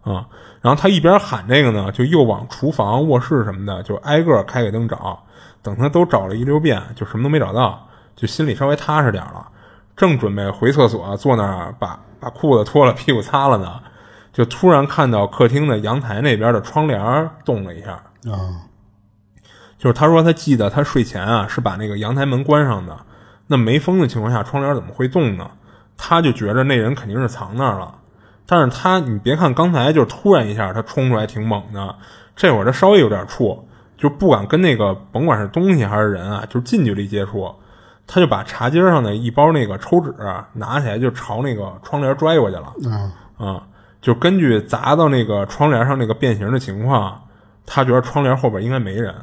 啊。然后他一边喊这个呢，就又往厨房、卧室什么的，就挨个开开灯找。等他都找了一溜遍，就什么都没找到，就心里稍微踏实点了。正准备回厕所，坐那儿把把裤子脱了，屁股擦了呢，就突然看到客厅的阳台那边的窗帘动了一下。
啊，
就是他说他记得他睡前啊是把那个阳台门关上的，那没风的情况下，窗帘怎么会动呢？他就觉着那人肯定是藏那儿了。但是他你别看刚才就是突然一下他冲出来挺猛的，这会儿他稍微有点怵，就不敢跟那个甭管是东西还是人啊，就近距离接触。他就把茶几上的一包那个抽纸拿起来，就朝那个窗帘拽过去了。
啊
啊，就根据砸到那个窗帘上那个变形的情况，他觉得窗帘后边应该没人，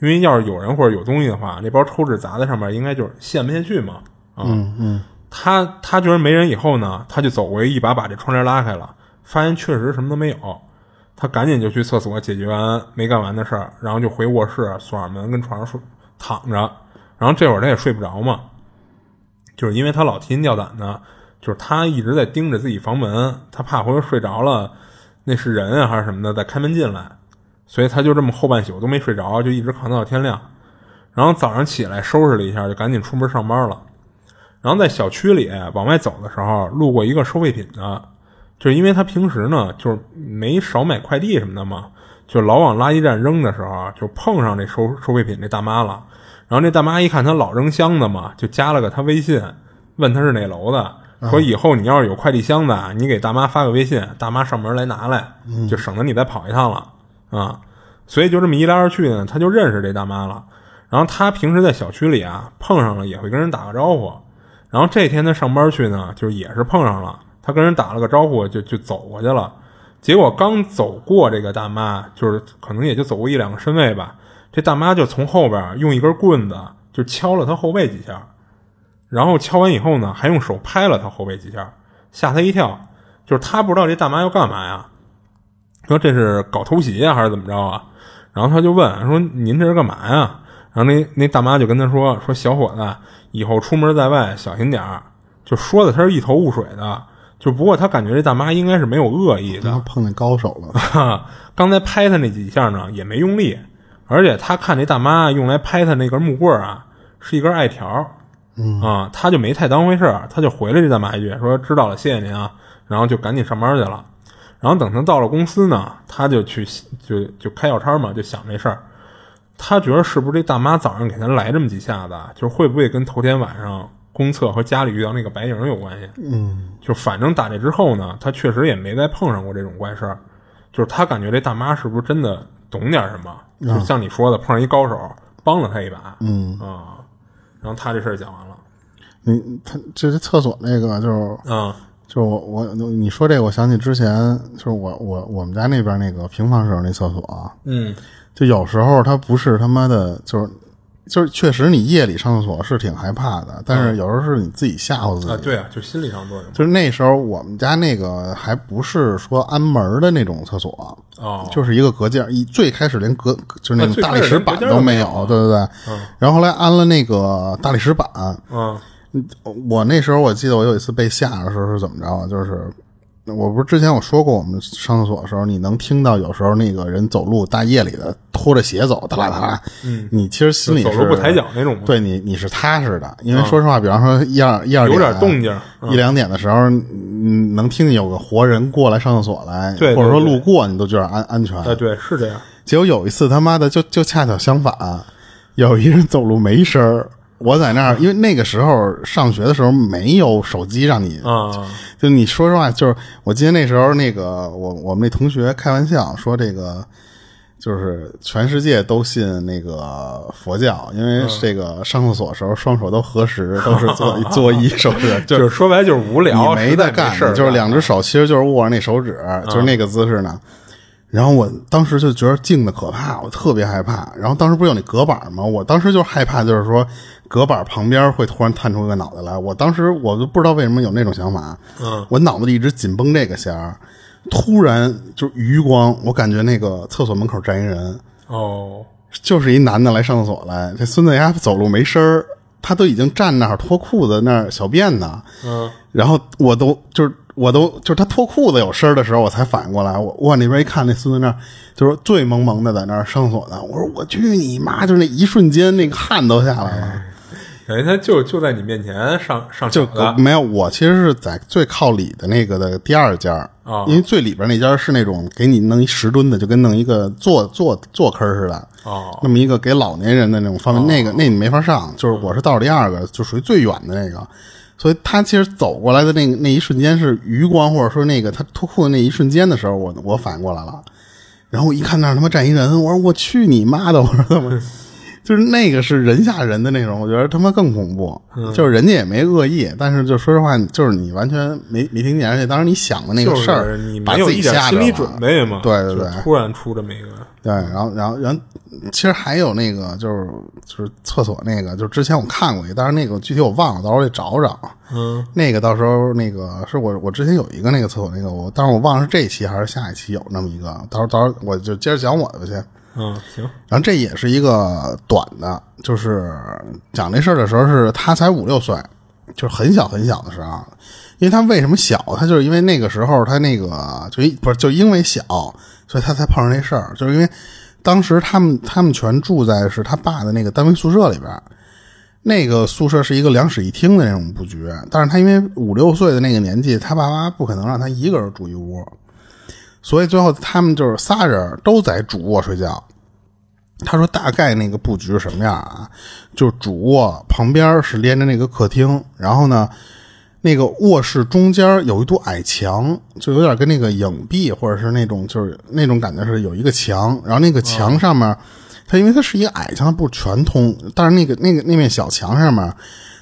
因为要是有人或者有东西的话，那包抽纸砸在上面应该就是陷不下去嘛。啊，
嗯嗯
他他觉得没人以后呢，他就走过去一把把这窗帘拉开了，发现确实什么都没有。他赶紧就去厕所解决完没干完的事儿，然后就回卧室锁上门跟床上睡躺着。然后这会儿他也睡不着嘛，就是因为他老提心吊胆的，就是他一直在盯着自己房门，他怕回头睡着了，那是人啊还是什么的再开门进来，所以他就这么后半宿都没睡着，就一直扛到天亮。然后早上起来收拾了一下，就赶紧出门上班了。然后在小区里往外走的时候，路过一个收废品的，就是因为他平时呢就是没少买快递什么的嘛，就老往垃圾站扔的时候，就碰上这收收废品这大妈了。然后这大妈一看他老扔箱子嘛，就加了个他微信，问他是哪楼的，说以后你要是有快递箱子，你给大妈发个微信，大妈上门来拿来，就省得你再跑一趟了啊。所以就这么一来二去呢，他就认识这大妈了。然后他平时在小区里啊碰上了也会跟人打个招呼。然后这天他上班去呢，就是也是碰上了，他跟人打了个招呼就就走过去了。结果刚走过这个大妈，就是可能也就走过一两个身位吧，这大妈就从后边用一根棍子就敲了他后背几下，然后敲完以后呢，还用手拍了他后背几下，吓他一跳。就是他不知道这大妈要干嘛呀，说这是搞偷袭啊还是怎么着啊？然后他就问说：“您这是干嘛呀？”然后那那大妈就跟他说：“说小伙子，以后出门在外小心点儿。”就说的他是一头雾水的。就不过他感觉这大妈应该是没有恶意的。
碰见高手了。
刚才拍他那几下呢，也没用力。而且他看这大妈用来拍他那根木棍啊，是一根艾条。
嗯
啊，他就没太当回事儿，他就回了这大妈一句说：“知道了，谢谢您啊。”然后就赶紧上班去了。然后等他到了公司呢，他就去就就开小差嘛，就想这事儿。他觉得是不是这大妈早上给他来这么几下子，就是会不会跟头天晚上公厕和家里遇到那个白影有关系？
嗯，
就反正打这之后呢，他确实也没再碰上过这种怪事儿。就是他感觉这大妈是不是真的懂点什么？就像你说的，碰上一高手帮了他一把。
嗯
啊，然后他这事儿讲完了。
你他这是厕所那个就是
嗯
就是我我你说这个，我想起之前就是我我我们家那边那个平房时候那厕所啊，
嗯
就有时候它不是他妈的，就是就是确实你夜里上厕所是挺害怕的，但是有时候是你自己吓唬自己。
啊，对啊，就心理上作用。
就是那时候我们家那个还不是说安门的那种厕所，
哦，
就是一个隔间，一最开始连隔就是那种大理石板都没有，对对对。然后后来安了那个大理石板，
嗯
我那时候我记得我有一次被吓的时候是怎么着啊？就是我不是之前我说过，我们上厕所的时候，你能听到有时候那个人走路大夜里的拖着鞋走，哒啦哒啦，嗯，你其实心里是
走路不抬脚那种吗
对你你是踏实的，因为说实话，比方说一二一二
有
点
点动静
一两点的时候，嗯，能听见有个活人过来上厕所来，
对对
或者说路过，你都觉得安安全。
哎，对，是这样。
结果有一次他妈的就就恰巧相反，有一人走路没声儿，我在那儿，因为那个时候上学的时候没有手机让你，
啊
就你说实话，就是我记得那时候那个我我们那同学开玩笑说这个。就是全世界都信那个佛教，因为这个上厕所的时候双手都合十，都是做 做一手势，就
就是说白就是无聊，
你没得干，就是两只手其实就是握着那手指，就是那个姿势呢。然后我当时就觉得静的可怕，我特别害怕。然后当时不是有那隔板吗？我当时就害怕，就是说隔板旁边会突然探出一个脑袋来。我当时我都不知道为什么有那种想法，
嗯，
我脑子里一直紧绷这个弦儿。突然就是余光，我感觉那个厕所门口站一人，
哦，
就是一男的来上厕所来。这孙子丫走路没声儿，他都已经站那儿脱裤子那儿小便呢。
嗯，
然后我都就是我都就是他脱裤子有声儿的时候，我才反应过来。我我往那边一看，那孙子那儿就是醉蒙蒙的在那儿上厕所呢。我说我去你妈！就是那一瞬间，那个汗都下来了。
感觉他就就在你面前上上
就没有，我其实是在最靠里的那个的第二间因为最里边那间是那种给你弄一十吨的，就跟弄一个坐坐坐坑似的，
哦。
那么一个给老年人的那种方便，那个那你没法上，就是我是到了第二个，就属于最远的那个，所以他其实走过来的那个那一瞬间是余光，或者说那个他脱裤子那一瞬间的时候，我我反应过来了，然后我一看那儿他妈站一人，我说我去你妈的，我说怎么？就是那个是人吓人的那种，我觉得他妈更恐怖。就是人家也没恶意，但是就说实话，就是你完全没没听见，而且当时你想的那个事儿，
你
把
没有一点
自己吓着了
心理准备嘛？
对对对
突然出这么一个，
对，然后然后然后，其实还有那个就是就是厕所那个，就之前我看过一个，但是那个具体我忘了，到时候我得找找。
嗯，
那个到时候那个是我我之前有一个那个厕所那个我，但是我忘了是这一期还是下一期有那么一个，到时候到时候我就接着讲我的去。
嗯，行，
然后这也是一个短的，就是讲这事儿的时候是他才五六岁，就是很小很小的时候。因为他为什么小？他就是因为那个时候他那个就一不是就因为小，所以他才碰上这事儿。就是因为当时他们他们全住在是他爸的那个单位宿舍里边，那个宿舍是一个两室一厅的那种布局，但是他因为五六岁的那个年纪，他爸妈不可能让他一个人住一屋，所以最后他们就是仨人都在主卧睡觉。他说大概那个布局是什么样啊？就是主卧旁边是连着那个客厅，然后呢，那个卧室中间有一堵矮墙，就有点跟那个影壁或者是那种就是那种感觉是有一个墙，然后那个墙上面，它因为它是一个矮墙，它不全通，但是那个那个那面小墙上面，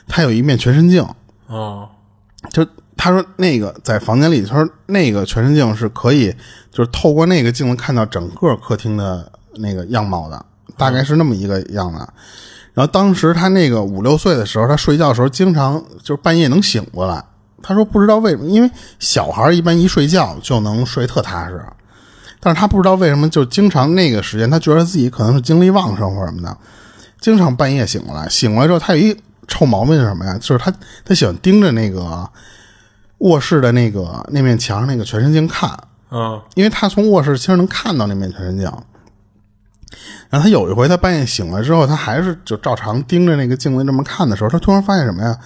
它有一面全身镜，
哦，
就他说那个在房间里，他说那个全身镜是可以，就是透过那个镜子看到整个客厅的那个样貌的，大概是那么一个样子。然后当时他那个五六岁的时候，他睡觉的时候经常就是半夜能醒过来。他说不知道为什么，因为小孩一般一睡觉就能睡特踏实，但是他不知道为什么就经常那个时间，他觉得自己可能是精力旺盛或什么的，经常半夜醒过来。醒过来之后，他有一臭毛病是什么呀？就是他他喜欢盯着那个卧室的那个那面墙上那个全身镜看，
嗯
因为他从卧室其实能看到那面全身镜。然后他有一回，他半夜醒了之后，他还是就照常盯着那个镜子这么看的时候，他突然发现什么呀？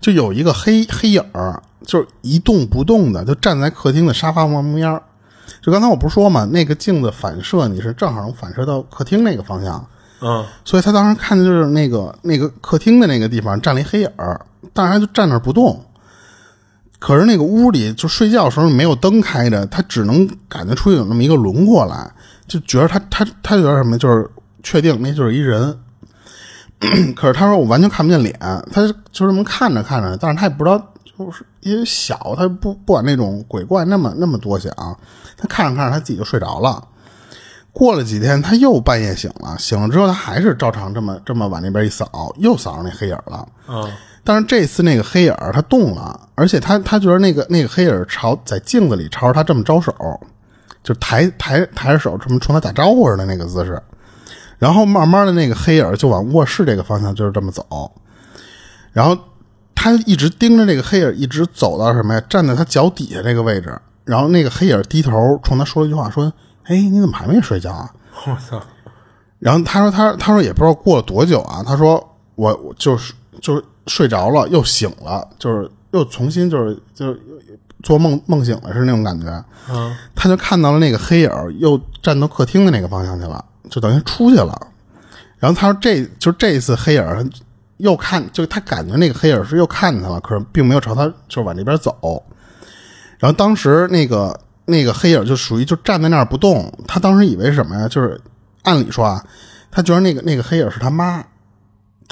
就有一个黑黑影儿，就是一动不动的，就站在客厅的沙发旁边儿。就刚才我不是说嘛，那个镜子反射你是正好能反射到客厅那个方向，
嗯
所以他当时看的就是那个那个客厅的那个地方站了一黑影儿，但是他就站那儿不动。可是那个屋里就睡觉的时候没有灯开着，他只能感觉出有那么一个轮廓来，就觉得他他他觉得什么，就是确定那就是一人。可是他说我完全看不见脸，他就这么看着看着，但是他也不知道，就是因为小，他不不管那种鬼怪那么那么多想，他看着看着他自己就睡着了。过了几天，他又半夜醒了，醒了之后他还是照常这么这么往那边一扫，又扫上那黑影了。但是这次那个黑影儿他动了，而且他他觉得那个那个黑影儿朝在镜子里朝着他这么招手，就抬抬抬着手这么冲他打招呼似的那个姿势，然后慢慢的那个黑影儿就往卧室这个方向就是这么走，然后他一直盯着那个黑影儿，一直走到什么呀？站在他脚底下这个位置，然后那个黑影儿低头冲他说了一句话，说：“哎，你怎么还没睡觉啊？”
我操，
然后他说他他说也不知道过了多久啊，他说我我就是就是睡着了又醒了，就是又重新就是就是做梦梦醒了是那种感觉。
嗯
他就看到了那个黑影又站到客厅的那个方向去了，就等于出去了。然后他说这就这一次黑影儿又看，就他感觉那个黑影是又看见他了，可是并没有朝他就往那边走。然后当时那个那个黑影就属于就站在那儿不动，他当时以为是什么呀？就是按理说啊，他觉得那个那个黑影是他妈，就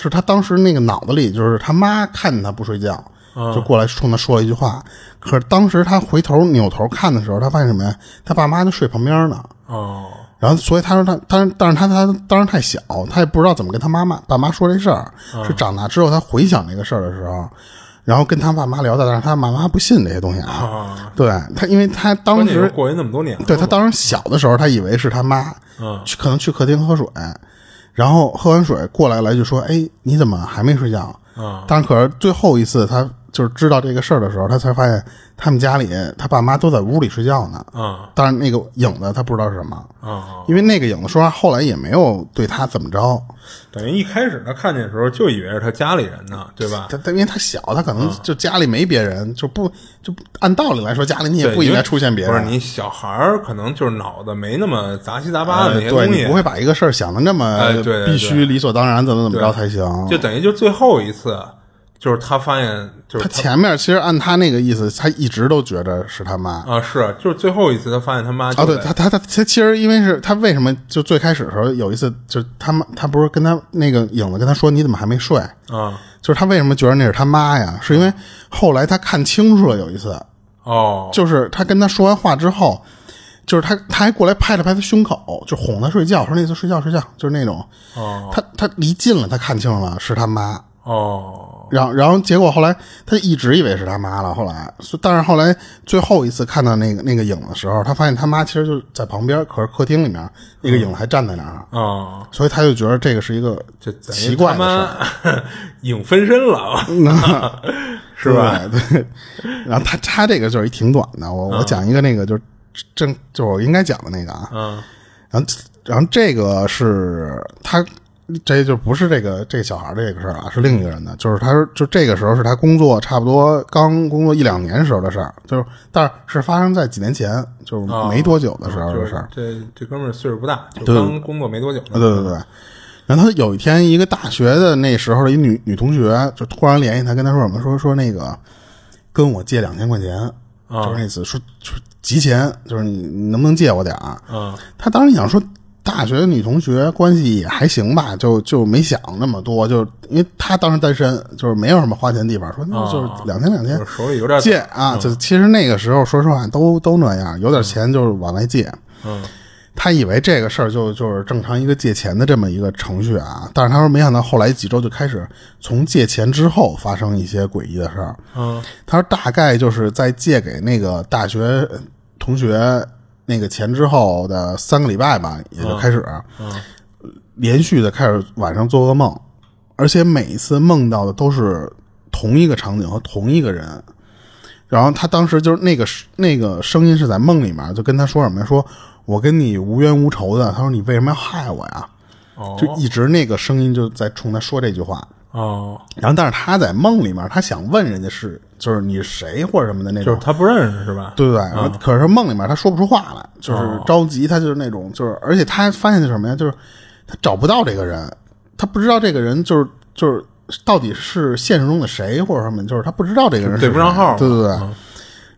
是他当时那个脑子里就是他妈看见他不睡觉，就过来冲他说了一句话。可是当时他回头扭头看的时候，他发现什么呀？他爸妈就睡旁边呢。
哦
然后，所以他说他，但是他他当时太小，他也不知道怎么跟他妈妈爸妈说这事儿。是长大之后，他回想这个事儿的时候，然后跟他爸妈聊的，但是他爸妈不信这些东西啊。
啊，
对他，因为他当时
过去那么多年，
对他当时小的时候，他以为是他妈，
嗯
去可能去客厅喝水，然后喝完水过来来就说：“哎，你怎么还没睡觉？”
嗯
但是可是最后一次他就是知道这个事儿的时候，他才发现他们家里他爸妈都在屋里睡觉呢。
嗯
但是那个影子他不知道是什么，
嗯，
因为那个影子说实话后来也没有对他怎么着，
等于一开始他看见的时候就以为是他家里人呢，对吧？
他他因为他小，他可能就家里没别人，就不就不按道理来说家里你也不应该出现别人。
不是你小孩儿可能就是脑子没那么杂七杂八的那些东西，
你不会把一个事儿想的那么必须理所当然，怎么怎么着才行。
就等于就最后一次，就是他发现就是
他前面其实按他那个意思，他一直都觉得是他妈。
啊是就是最后一次他发现他妈就
哦，对他，他他他其实因为是他为什么就最开始的时候有一次，就是他妈他不是跟他那个影子跟他说你怎么还没睡？
啊
就是他为什么觉得那是他妈呀？是因为后来他看清楚了有一次，
哦
就是他跟他说完话之后，就是他他还过来拍了拍他胸口，就哄他睡觉，说那次睡觉睡觉，就是那种。
哦
他他离近了，他看清了是他妈，
哦
然后然后结果后来他一直以为是他妈了，后来。但是后来最后一次看到那个那个影的时候，他发现他妈其实就在旁边，可是客厅里面那个影子还站在那儿，
哦，
所以他就觉得这个是一个
就
奇怪的事
影分身了，是吧？
对对，然后他他这个就是一挺短的，我我讲一个那个就是正就是我应该讲的那个啊，
嗯。
然后然后这个是他这就不是这个这小孩这个事儿啊，是另一个人的。就是他说，就这个时候是他工作差不多刚工作一两年时候的事儿，就是但是是发生在几年前，就是没多久的时候的事儿。
这这哥们儿岁数不大，就刚工作没多久呢。
对对对。然后他有一天，一个大学的那时候的一女女同学就突然联系他，跟他说什么？说说那个跟我借两千块钱，就是那次说说急钱，就是你你能不能借我点儿？
嗯
他当时想说，大学女同学关系也还行吧，就就没想那么多，就因为她当时单身，就是没有什么花钱地方，说那就是两天两千
就是手里有点
借啊，就其实那个时候说实话都都那样，有点钱就是往外借。
嗯
他以为这个事儿就就是正常一个借钱的这么一个程序啊，但是他说没想到后来几周就开始从借钱之后发生一些诡异的事儿。
嗯
他说大概就是在借给那个大学同学那个钱之后的三个礼拜吧，也就开始，连续的开始晚上做噩梦，而且每一次梦到的都是同一个场景和同一个人。然后他当时就是那个那个声音是在梦里面，就跟他说什么呀？说我跟你无冤无仇的。他说你为什么要害我呀？
哦
就一直那个声音就在冲他说这句话。
哦，
然后，但是他在梦里面，他想问人家是就是你是谁或者什么的那种
就是，他不认识是吧？
对不对？可是梦里面他说不出话来，就是着急，他就是那种就是，而且他发现是什么呀？就是他找不到这个人，他不知道这个人就是就是到底是现实中的谁或者什么，就是他不知道这个人是
对不上
谁
号
对对对。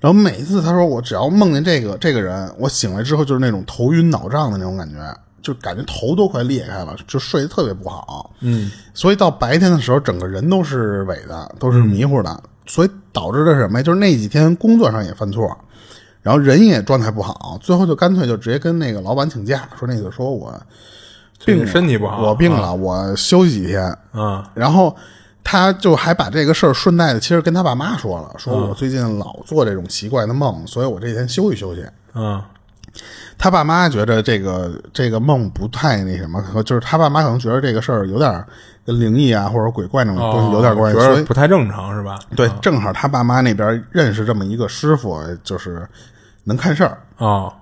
然后每一次他说我只要梦见这个这个人，我醒来之后就是那种头晕脑胀的那种感觉，就感觉头都快裂开了，就睡得特别不好。
嗯
所以到白天的时候，整个人都是萎的，都是迷糊的，所以导致的是什么呀？就是那几天工作上也犯错，然后人也状态不好，最后就干脆就直接跟那个老板请假，说那个说我病了
身体不好
我病了，我休息几天。
嗯
然后他就还把这个事儿顺带的，其实跟他爸妈说了，说我最近老做这种奇怪的梦，所以我这几天休息休息。
嗯
他爸妈觉得这个这个梦不太那什么，可就是他爸妈可能觉得这个事儿有点跟灵异啊或者鬼怪那种东西有点关系，
哦觉
所以
得不太正常是吧？
对，正好他爸妈那边认识这么一个师傅，就是能看事儿，
哦，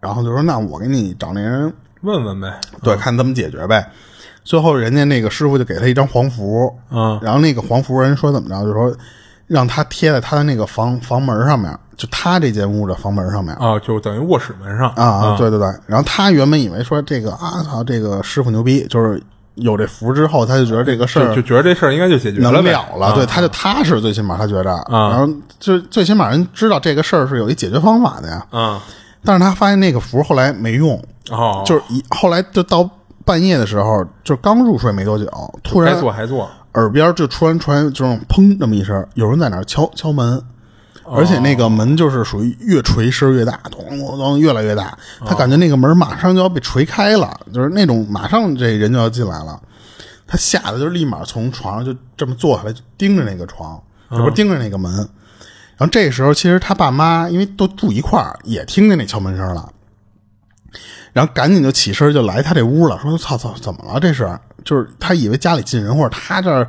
然后就说那我给你找那人，
问问呗。
对，看怎么解决呗。最后人家那个师傅就给他一张黄符，
嗯
然后那个黄符人说怎么着，就说让他贴在他的那个房房门上面，就他这间屋的房门上面。
啊，就等于卧室门上。
啊啊，对对对，然后他原本以为说这个啊，操，这个师傅牛逼，就是有这符之后，他就觉得这个事儿
就就觉得这事儿应该就解决
能
了呗。
了了，对，他就踏实，最起码他觉着，
啊。
然后就最起码人知道这个事儿是有一解决方法的呀。
嗯
但是他发现那个符后来没用，
哦，
就是一后来就到半夜的时候，就刚入睡没多久，突然
该做还做。
耳边就突然传这种砰这么一声，有人在那儿敲敲门，而且那个门就是属于越锤声越大，咚咚咚越来越大，他感觉那个门马上就要被锤开了，就是那种马上这人就要进来了，他吓得就立马从床上就这么坐下来，就盯着那个床，这不是盯着那个门。然后这时候其实他爸妈因为都住一块儿，也听见那敲门声了。然后赶紧就起身就来他这屋了，说：“操操，怎么了？这是就是他以为家里进人，或者他这儿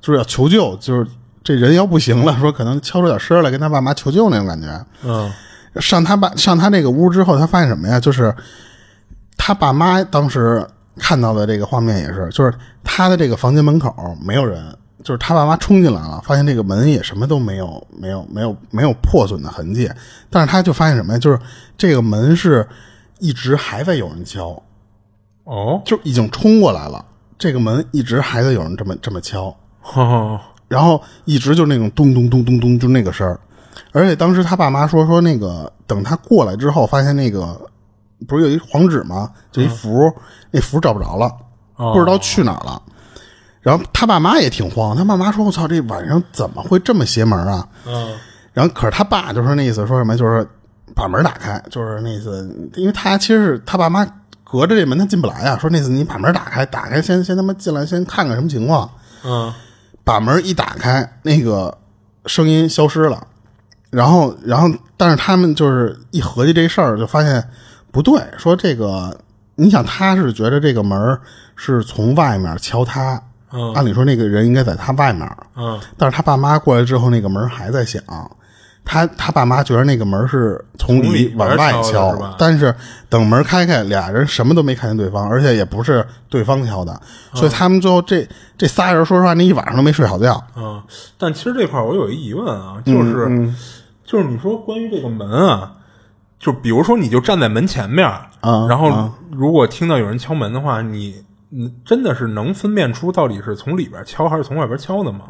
就是要求救，就是这人要不行了，说可能敲出点声来跟他爸妈求救那种感觉。
嗯
上他爸上他这个屋之后，他发现什么呀？就是他爸妈当时看到的这个画面也是，就是他的这个房间门口没有人，就是他爸妈冲进来了，发现这个门也什么都没有，没有没有没有破损的痕迹，但是他就发现什么呀？就是这个门是一直还在有人敲，
哦，
就已经冲过来了，这个门一直还在有人这么这么敲，
哦
然后一直就那种咚咚咚咚咚，就那个声儿。而且当时他爸妈说说那个，等他过来之后，发现那个不是有一黄纸吗？就一符，那符找不着了，
哦
不知道去哪儿了。然后他爸妈也挺慌，他爸妈说：“我操，这晚上怎么会这么邪门啊？”
嗯
然后可是他爸就说那意思，说什么就是把门打开，就是那意思，因为他其实是他爸妈隔着这门他进不来啊，说那次你把门打开，打开先先他妈进来先看看什么情况。
嗯
把门一打开，那个声音消失了，然后，然后，但是他们就是一合计这事儿，就发现不对，说这个，你想他是觉得这个门是从外面敲他，
嗯。
按理说那个人应该在他外面，
嗯。
但是他爸妈过来之后，那个门还在响，他他爸妈觉得那个门是从
从里
往外
敲
但是等门开开，俩人什么都没看见对方，而且也不是对方敲的，所以他们最后这这仨人说实话那一晚上都没睡好觉。
嗯，但其实这块儿我有一疑问啊，就是、
嗯
就是你说关于这个门啊，就比如说你就站在门前面儿，
啊
然后
啊
如果听到有人敲门的话，你你真的是能分辨出到底是从里边敲还是从外边敲的吗？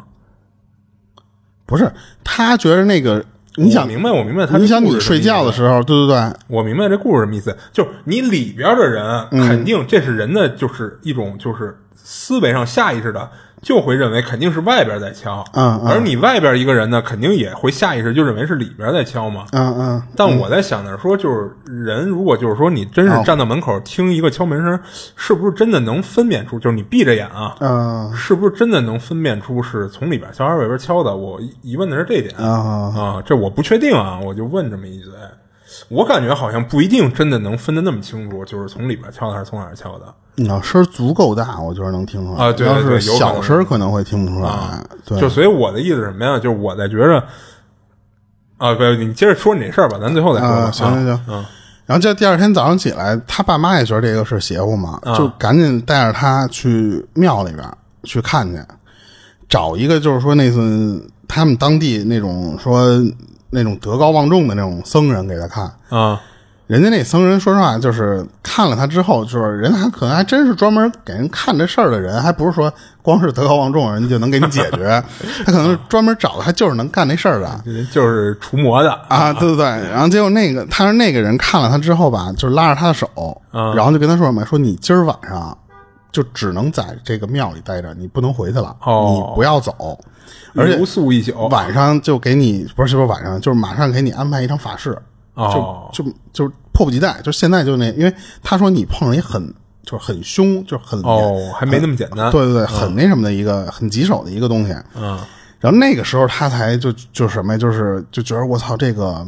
不是，他觉得那个你想
明白，我明白他
你
这
想你睡觉的时候，对对对，
我明白这故事什么意思，就是你里边的人
嗯。
肯定这是人的，就是一种就是思维上下意识的就会认为肯定是外边在敲，
嗯嗯
而你外边一个人呢，肯定也会下意识就认为是里边在敲嘛。
嗯嗯，
但我在想的是说，就是人如果就是说你真是站到门口听一个敲门声，是不是真的能分辨出？就是你闭着眼啊，
嗯
是不是真的能分辨出是从里边敲还是外边敲的？我疑问的是这一点
啊
啊，这我不确定啊，我就问这么一嘴。我感觉好像不一定真的能分得那么清楚，就是从里边敲的还是从哪儿敲的
你要声儿足够大，我觉得能听出来
啊对对
要是
对有可能
小声可能会听不出来。
啊。
对，
就所以我的意思是什么呀？就是我在觉着啊，不，你接着说你这事儿吧，咱最后再说
行行行，
嗯
然后这第二天早上起来，他爸妈也觉得这个是邪乎嘛，
啊
就赶紧带着他去庙里边去看去，找一个就是说那次他们当地那种说那种德高望重的那种僧人给他看。
啊
人家那僧人说实话，就是看了他之后，就是人还可能还真是专门给人看这事儿的人，还不是说光是德高望重人家就能给你解决，他可能是专门找的，他就是能干那事儿的。
人就是除魔的
啊，对对对，然后结果那个他说那个人看了他之后吧，就拉着他的手，
嗯
然后就跟他说什么，说你今儿晚上就只能在这个庙里待着，你不能回去了，
哦
你不要走，而且
留宿一宿。
晚上就给你不是不是晚上，就是马上给你安排一场法事，
哦
就就就迫不及待，就现在就那，因为他说你碰上一很就是很凶，就是很
哦，还没那么简单。
对对对，很那什么的一个很棘手的一个东西，
嗯，
然后那个时候他才就就是什么呀，就是就觉得我操这个。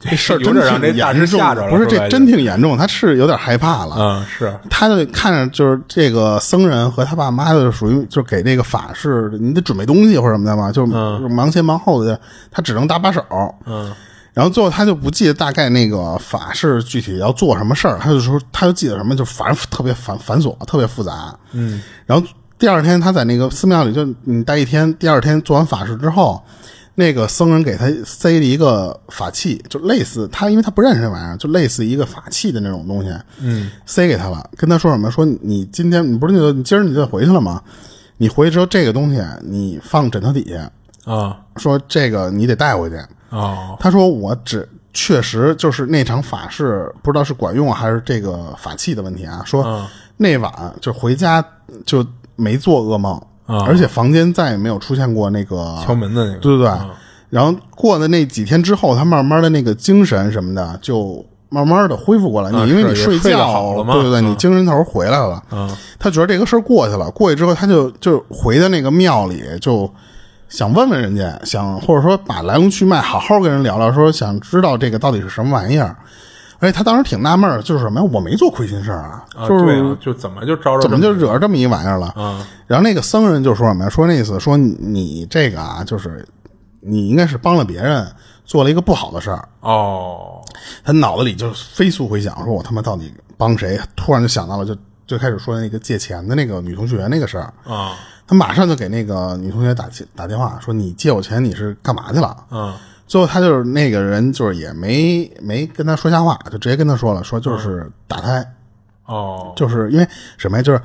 这事儿真
有点让
挺
这大
严重的，
师吓着了
不是这真挺严重，他是有点害怕了。
嗯，是
他就看着就是这个僧人和他爸妈就属于就给这个法事，你得准备东西或者什么的嘛，就
嗯
忙前忙后的，他只能搭把手。
嗯
然后最后他就不记得大概那个法事具体要做什么事儿，他就说他就记得什么，就反正特别繁繁琐，特别复杂。
嗯
然后第二天他在那个寺庙里就你待一天，第二天做完法事之后，那个僧人给他塞了一个法器，就类似他因为他不认识这玩意儿，就类似一个法器的那种东西，
嗯
塞给他了，跟他说什么？说你今天你不是那个你今儿你就回去了吗？你回去之后这个东西你放枕头底下，
啊
说这个你得带回去。
啊
他说我只确实就是那场法事不知道是管用还是这个法器的问题啊。说
嗯
那晚就回家就没做噩梦，
啊
而且房间再也没有出现过那个
敲门的那个。
对对对。
嗯
然后过的那几天之后，他慢慢的那个精神什么的就慢慢的恢复过来。
啊
你因为你睡觉，
好了嘛
对对对，
嗯
你精神头回来了。
嗯
他觉得这个事儿过去了，过去之后他就就回到那个庙里，就想问问人家，想或者说把来龙去脉好好跟人聊聊，说想知道这个到底是什么玩意儿。而且他当时挺纳闷儿，就是什么呀？我没做亏心事儿啊，
啊，
就是、
对啊，就怎么就招着
怎么就
这
惹这么一玩意儿了？
啊
然后那个僧人就说什么呀？说那意思说你你这个啊，就是你应该是帮了别人，做了一个不好的事儿。
哦
他脑子里就飞速回想，说我他妈到底帮谁？突然就想到了，就最开始说那个借钱的那个女同学那个事儿。
啊
他马上就给那个女同学打气打电话，说你借我钱你是干嘛去了？
嗯
最后他就是那个人就是也没没跟他说瞎话，就直接跟他说了，说就是打胎，
哦
就是因为什么呀？就是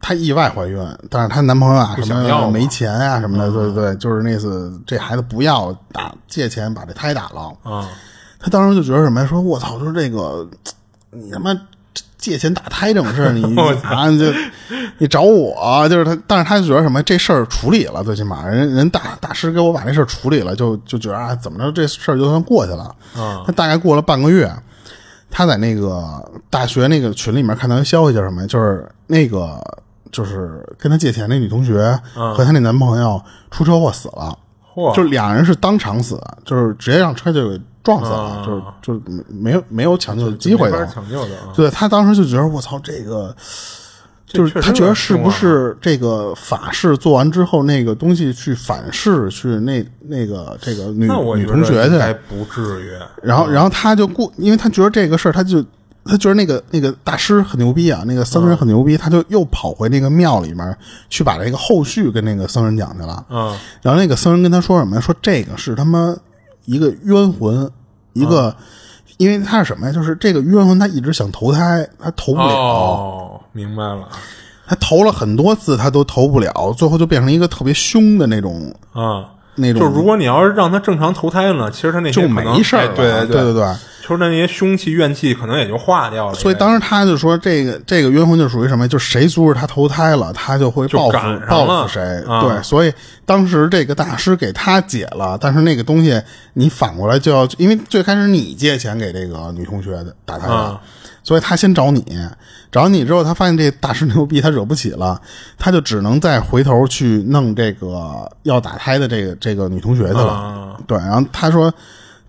她意外怀孕，但是她男朋友啊什
么要
没钱啊什么的，对对对，就是那次这孩子不要打借钱把这胎打了。
啊
他当时就觉得什么呀？说我操，说这个你他妈借钱打胎这种事儿，你 啊就你找我，就是他，但是他就觉得什么这事儿处理了，最起码人人大大师给我把这事儿处理了，就就觉得啊怎么着这事儿就算过去了。
啊
他大概过了半个月，他在那个大学那个群里面看到一消息，叫什么呀？就是那个就是跟他借钱那女同学和她那男朋友出车祸死了。
嚯
就俩人是当场死，就是直接让车就给撞死了，
啊
就是就是没有没有抢救的机会的。
没法抢救的啊，
对他当时就觉得我操，这个就是他觉得是不是这个法事做完之后，那个东西去反噬去那那个这个女女同学去，
不至于。
然后然后他就过，因为他觉得这个事儿，他就他觉得那个那个大师很牛逼啊，那个僧人很牛逼，他就又跑回那个庙里面去把这个后续跟那个僧人讲去了。
嗯
然后那个僧人跟他说什么？说这个是他妈一个冤魂，一个，
嗯
因为他是什么呀？就是这个冤魂，他一直想投胎，他投不了，
哦，明白了
他投了很多次，他都投不了，最后就变成一个特别凶的那种
啊。
那种，
就如果你要是让他正常投胎呢，其实他那些
就没事儿
对
对对对。
就是那些凶气怨气可能也就化掉了。
所以当时他就说，这个这个冤魂就属于什么呀？就谁阻止他投胎了，他就会报复报复谁。
啊
对，所以当时这个大师给他解了，但是那个东西你反过来就要，因为最开始你借钱给这个女同学的打胎的，
啊
所以他先找你，找你之后，他发现这大师牛逼，他惹不起了，他就只能再回头去弄这个要打胎的这个这个女同学去了。
啊
对，然后他说，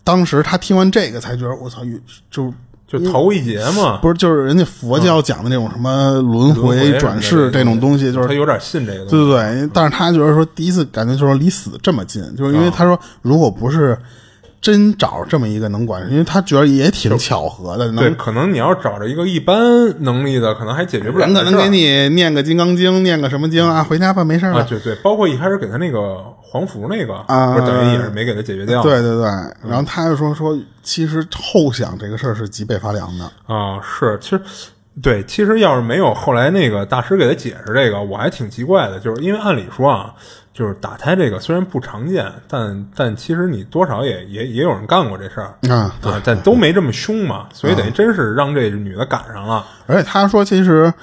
当时他听完这个才觉得我操，就
就头一劫嘛，
不是，就是人家佛教讲的那种什么轮
轮回
回转世这种东西，就是
他有点信这个。
对对对。但是他觉得说，第一次感觉就是离死这么近，就是因为他说，如果不是真找这么一个能管，因为他觉得也挺巧合的，
对，
能
可能你要找着一个一般能力的，可能还解决不了
人
这事儿。
可能给你念个金刚经，念个什么经啊，回家吧，没事
啊，
了。
对对，包括一开始给他那个黄符那个，
啊
等于也是没给他解决掉。
对对对，然后他就说说，其实后想这个事儿是脊背发凉的。
啊，是，其实对，其实要是没有后来那个大师给他解释这个，我还挺奇怪的，就是因为按理说啊，就是打胎这个虽然不常见，但但其实你多少也也也有人干过这事儿
啊
啊，但都没这么凶嘛，所以等于真是让这女的赶上了。
而且他说，其实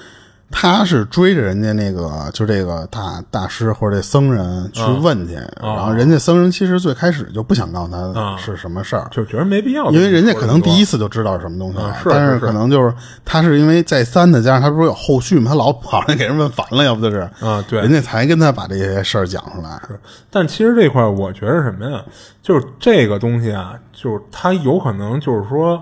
他是追着人家那个，就这个大大师或者这僧人去问去，然后人家僧人其实最开始就不想告诉他是什么事儿。
就觉得没必要，
因为人家可能第一
次
次就知道是什么东西了，但
是
可能就是他是因为再三的，加上他不是有后续嘛，他老跑来给人问烦了，要不就是。
啊对。
人家才跟他把这些事儿讲出来。
但其实这块我觉得什么呀，就是这个东西啊，就是他有可能就是说，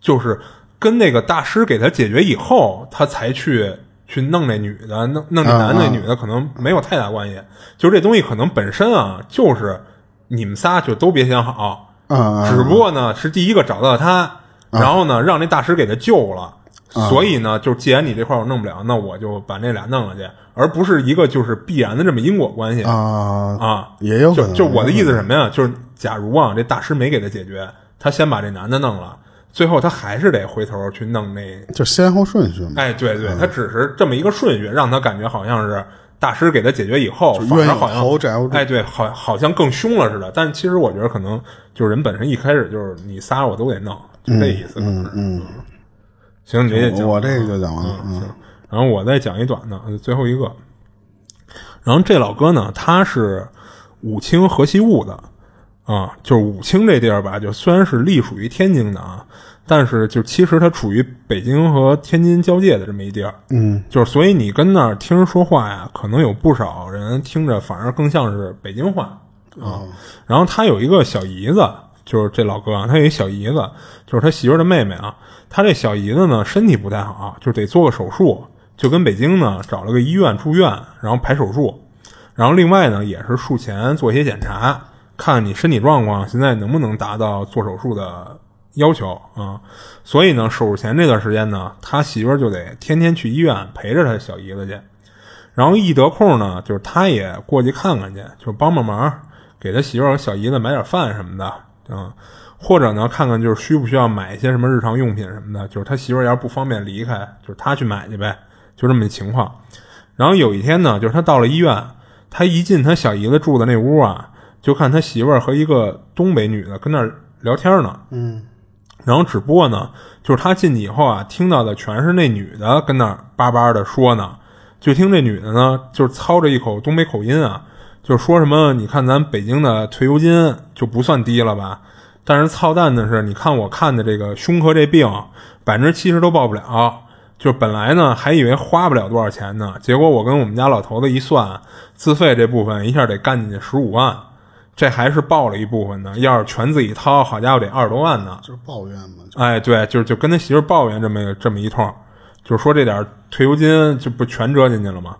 就是跟那个大师给他解决以后，他才去去弄那女的，弄弄这男的，那女的可能没有太大关系。就是这东西可能本身啊，就是你们仨就都别想好，
嗯，
只不过呢是第一个找到他，然后呢让那大师给他救了。所以呢，就既然你这块儿我弄不了，那我就把那俩弄了去，而不是一个就是必然的这么因果关系
啊
啊。
也有可能。
就就我的意思是什么呀？就是假如啊，这大师没给他解决，他先把这男的弄了，最后他还是得回头去弄那。
就先后顺序嘛。
哎，对对，他只是这么一个顺序，让他感觉好像是大师给他解决以后，反而好像哎，对，好好像更凶了似的。但其实我觉得可能就是人本身一开始就是你仨我都得弄，就这意思。嗯嗯。行，你这讲
我这个就讲完了。嗯，
然后我再讲一短的，最后一个。然后这老哥呢，他是武清河西务的啊，就是武清这地儿吧，就虽然是隶属于天津的啊，但是就其实它处于北京和天津交界的这么一地儿。
嗯，
就是所以你跟那儿听人说话呀，可能有不少人听着反而更像是北京话啊。然后他有一个小姨子，就是这老哥啊，他有一小姨子，就是他媳妇儿的妹妹啊。他这小姨子呢，身体不太好，就得做个手术，就跟北京呢找了个医院住院，然后排手术。然后另外呢，也是术前做一些检查，看你身体状况现在能不能达到做手术的要求啊。所以呢，手术前这段时间呢，他媳妇儿就得天天去医院陪着他小姨子去。然后一得空呢，就是他也过去看看去，就帮帮忙，给他媳妇儿和小姨子买点饭什么的，嗯，或者呢，看看就是需不需要买一些什么日常用品什么的，就是他媳妇儿要是不方便离开，就是他去买去呗，就这么一情况。然后有一天呢，就是他到了医院，他一进他小姨子住的那屋啊，就看他媳妇儿和一个东北女的跟那儿聊天呢，嗯，然后只不过呢，就是他进去以后啊，听到的全是那女的跟那儿叭叭的说呢。就听这女的呢，就是操着一口东北口音啊，就说什么，你看咱北京的退休金就不算低了吧？但是操蛋的是，你看我看的这个胸科这病，百分之七十都报不了。就本来呢还以为花不了多少钱呢，结果我跟我们家老头子一算，自费这部分一下得干进去十五万，这还是报了一部分呢。要是全自己掏，好家伙得二十多万呢。
就是抱怨嘛。
哎，对，就是就跟他媳妇儿抱怨这么这么一通，就是说这点退休金就不全折进去了吗？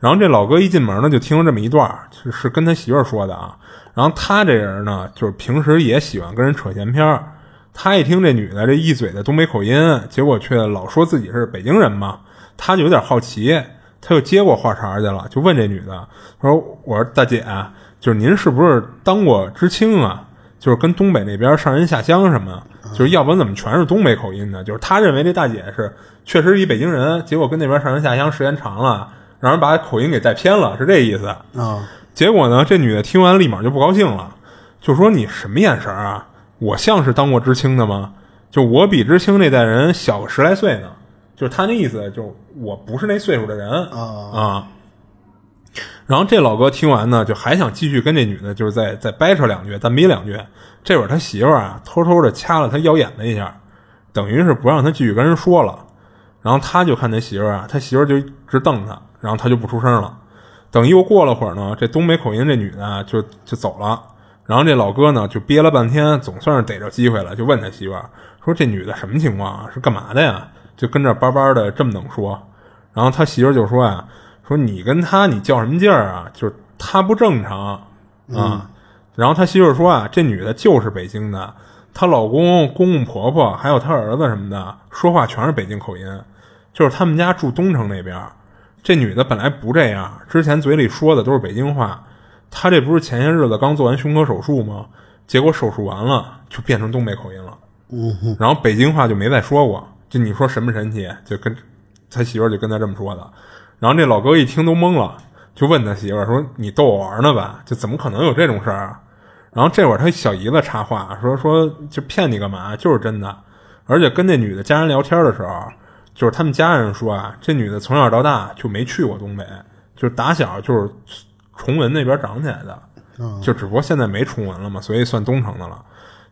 然后这老哥一进门呢，就听了这么一段儿，是是跟他媳妇儿说的啊。然后他这人呢，就是平时也喜欢跟人扯闲篇儿。他一听这女的这一嘴的东北口音，结果却老说自己是北京人嘛，他就有点好奇，他就接过话茬去了，就问这女的他说：“我说大姐，就是您是不是当过知青啊？就是跟东北那边上人下乡什么？就是要不然怎么全是东北口音呢？就是他认为这大姐是确实一北京人，结果跟那边上人下乡时间长了，让人把口音给带偏了，是这意思。
啊，
结果呢，这女的听完立马就不高兴了，就说：“你什么眼神啊？我像是当过知青的吗？就我比知青那代人小个十来岁呢。”就是他那意思，就是我不是那岁数的人啊。然后这老哥听完呢，就还想继续跟这女的，就是再再掰扯两句，再眯两句。这会儿他媳妇儿啊，偷偷的掐了他腰眼子一下，等于是不让他继续跟人说了。然后他就看他媳妇儿啊，他媳妇儿就直瞪他，然后他就不出声了。等又过了会儿呢，这东北口音这女的就就走了。然后这老哥呢就憋了半天，总算是逮着机会了，就问他媳妇儿说：“这女的什么情况啊？是干嘛的呀？就跟这巴巴的这么能说。”然后他媳妇儿就说呀：“说你跟他你较什么劲儿啊？就是他不正常啊。然后他媳妇儿说啊：“这女的就是北京的，她老公、公公婆婆还有她儿子什么的，说话全是北京口音。就是他们家住东城那边，这女的本来不这样，之前嘴里说的都是北京话。她这不是前些日子刚做完胸科手术吗？结果手术完了就变成东北口音了。
嗯
然后北京话就没再说过。就你说神不神奇？就跟他媳妇儿就跟他这么说的。然后这老哥一听都懵了，就问他媳妇儿说：“你逗我玩呢吧？就怎么可能有这种事儿啊？”然后这会儿他小姨子插话说：“说就骗你干嘛？就是真的。而且跟那女的家人聊天的时候，就是他们家人说啊，这女的从小到大就没去过东北，就是打小就是崇文那边长起来的，就只不过现在没崇文了嘛，所以算东城的了。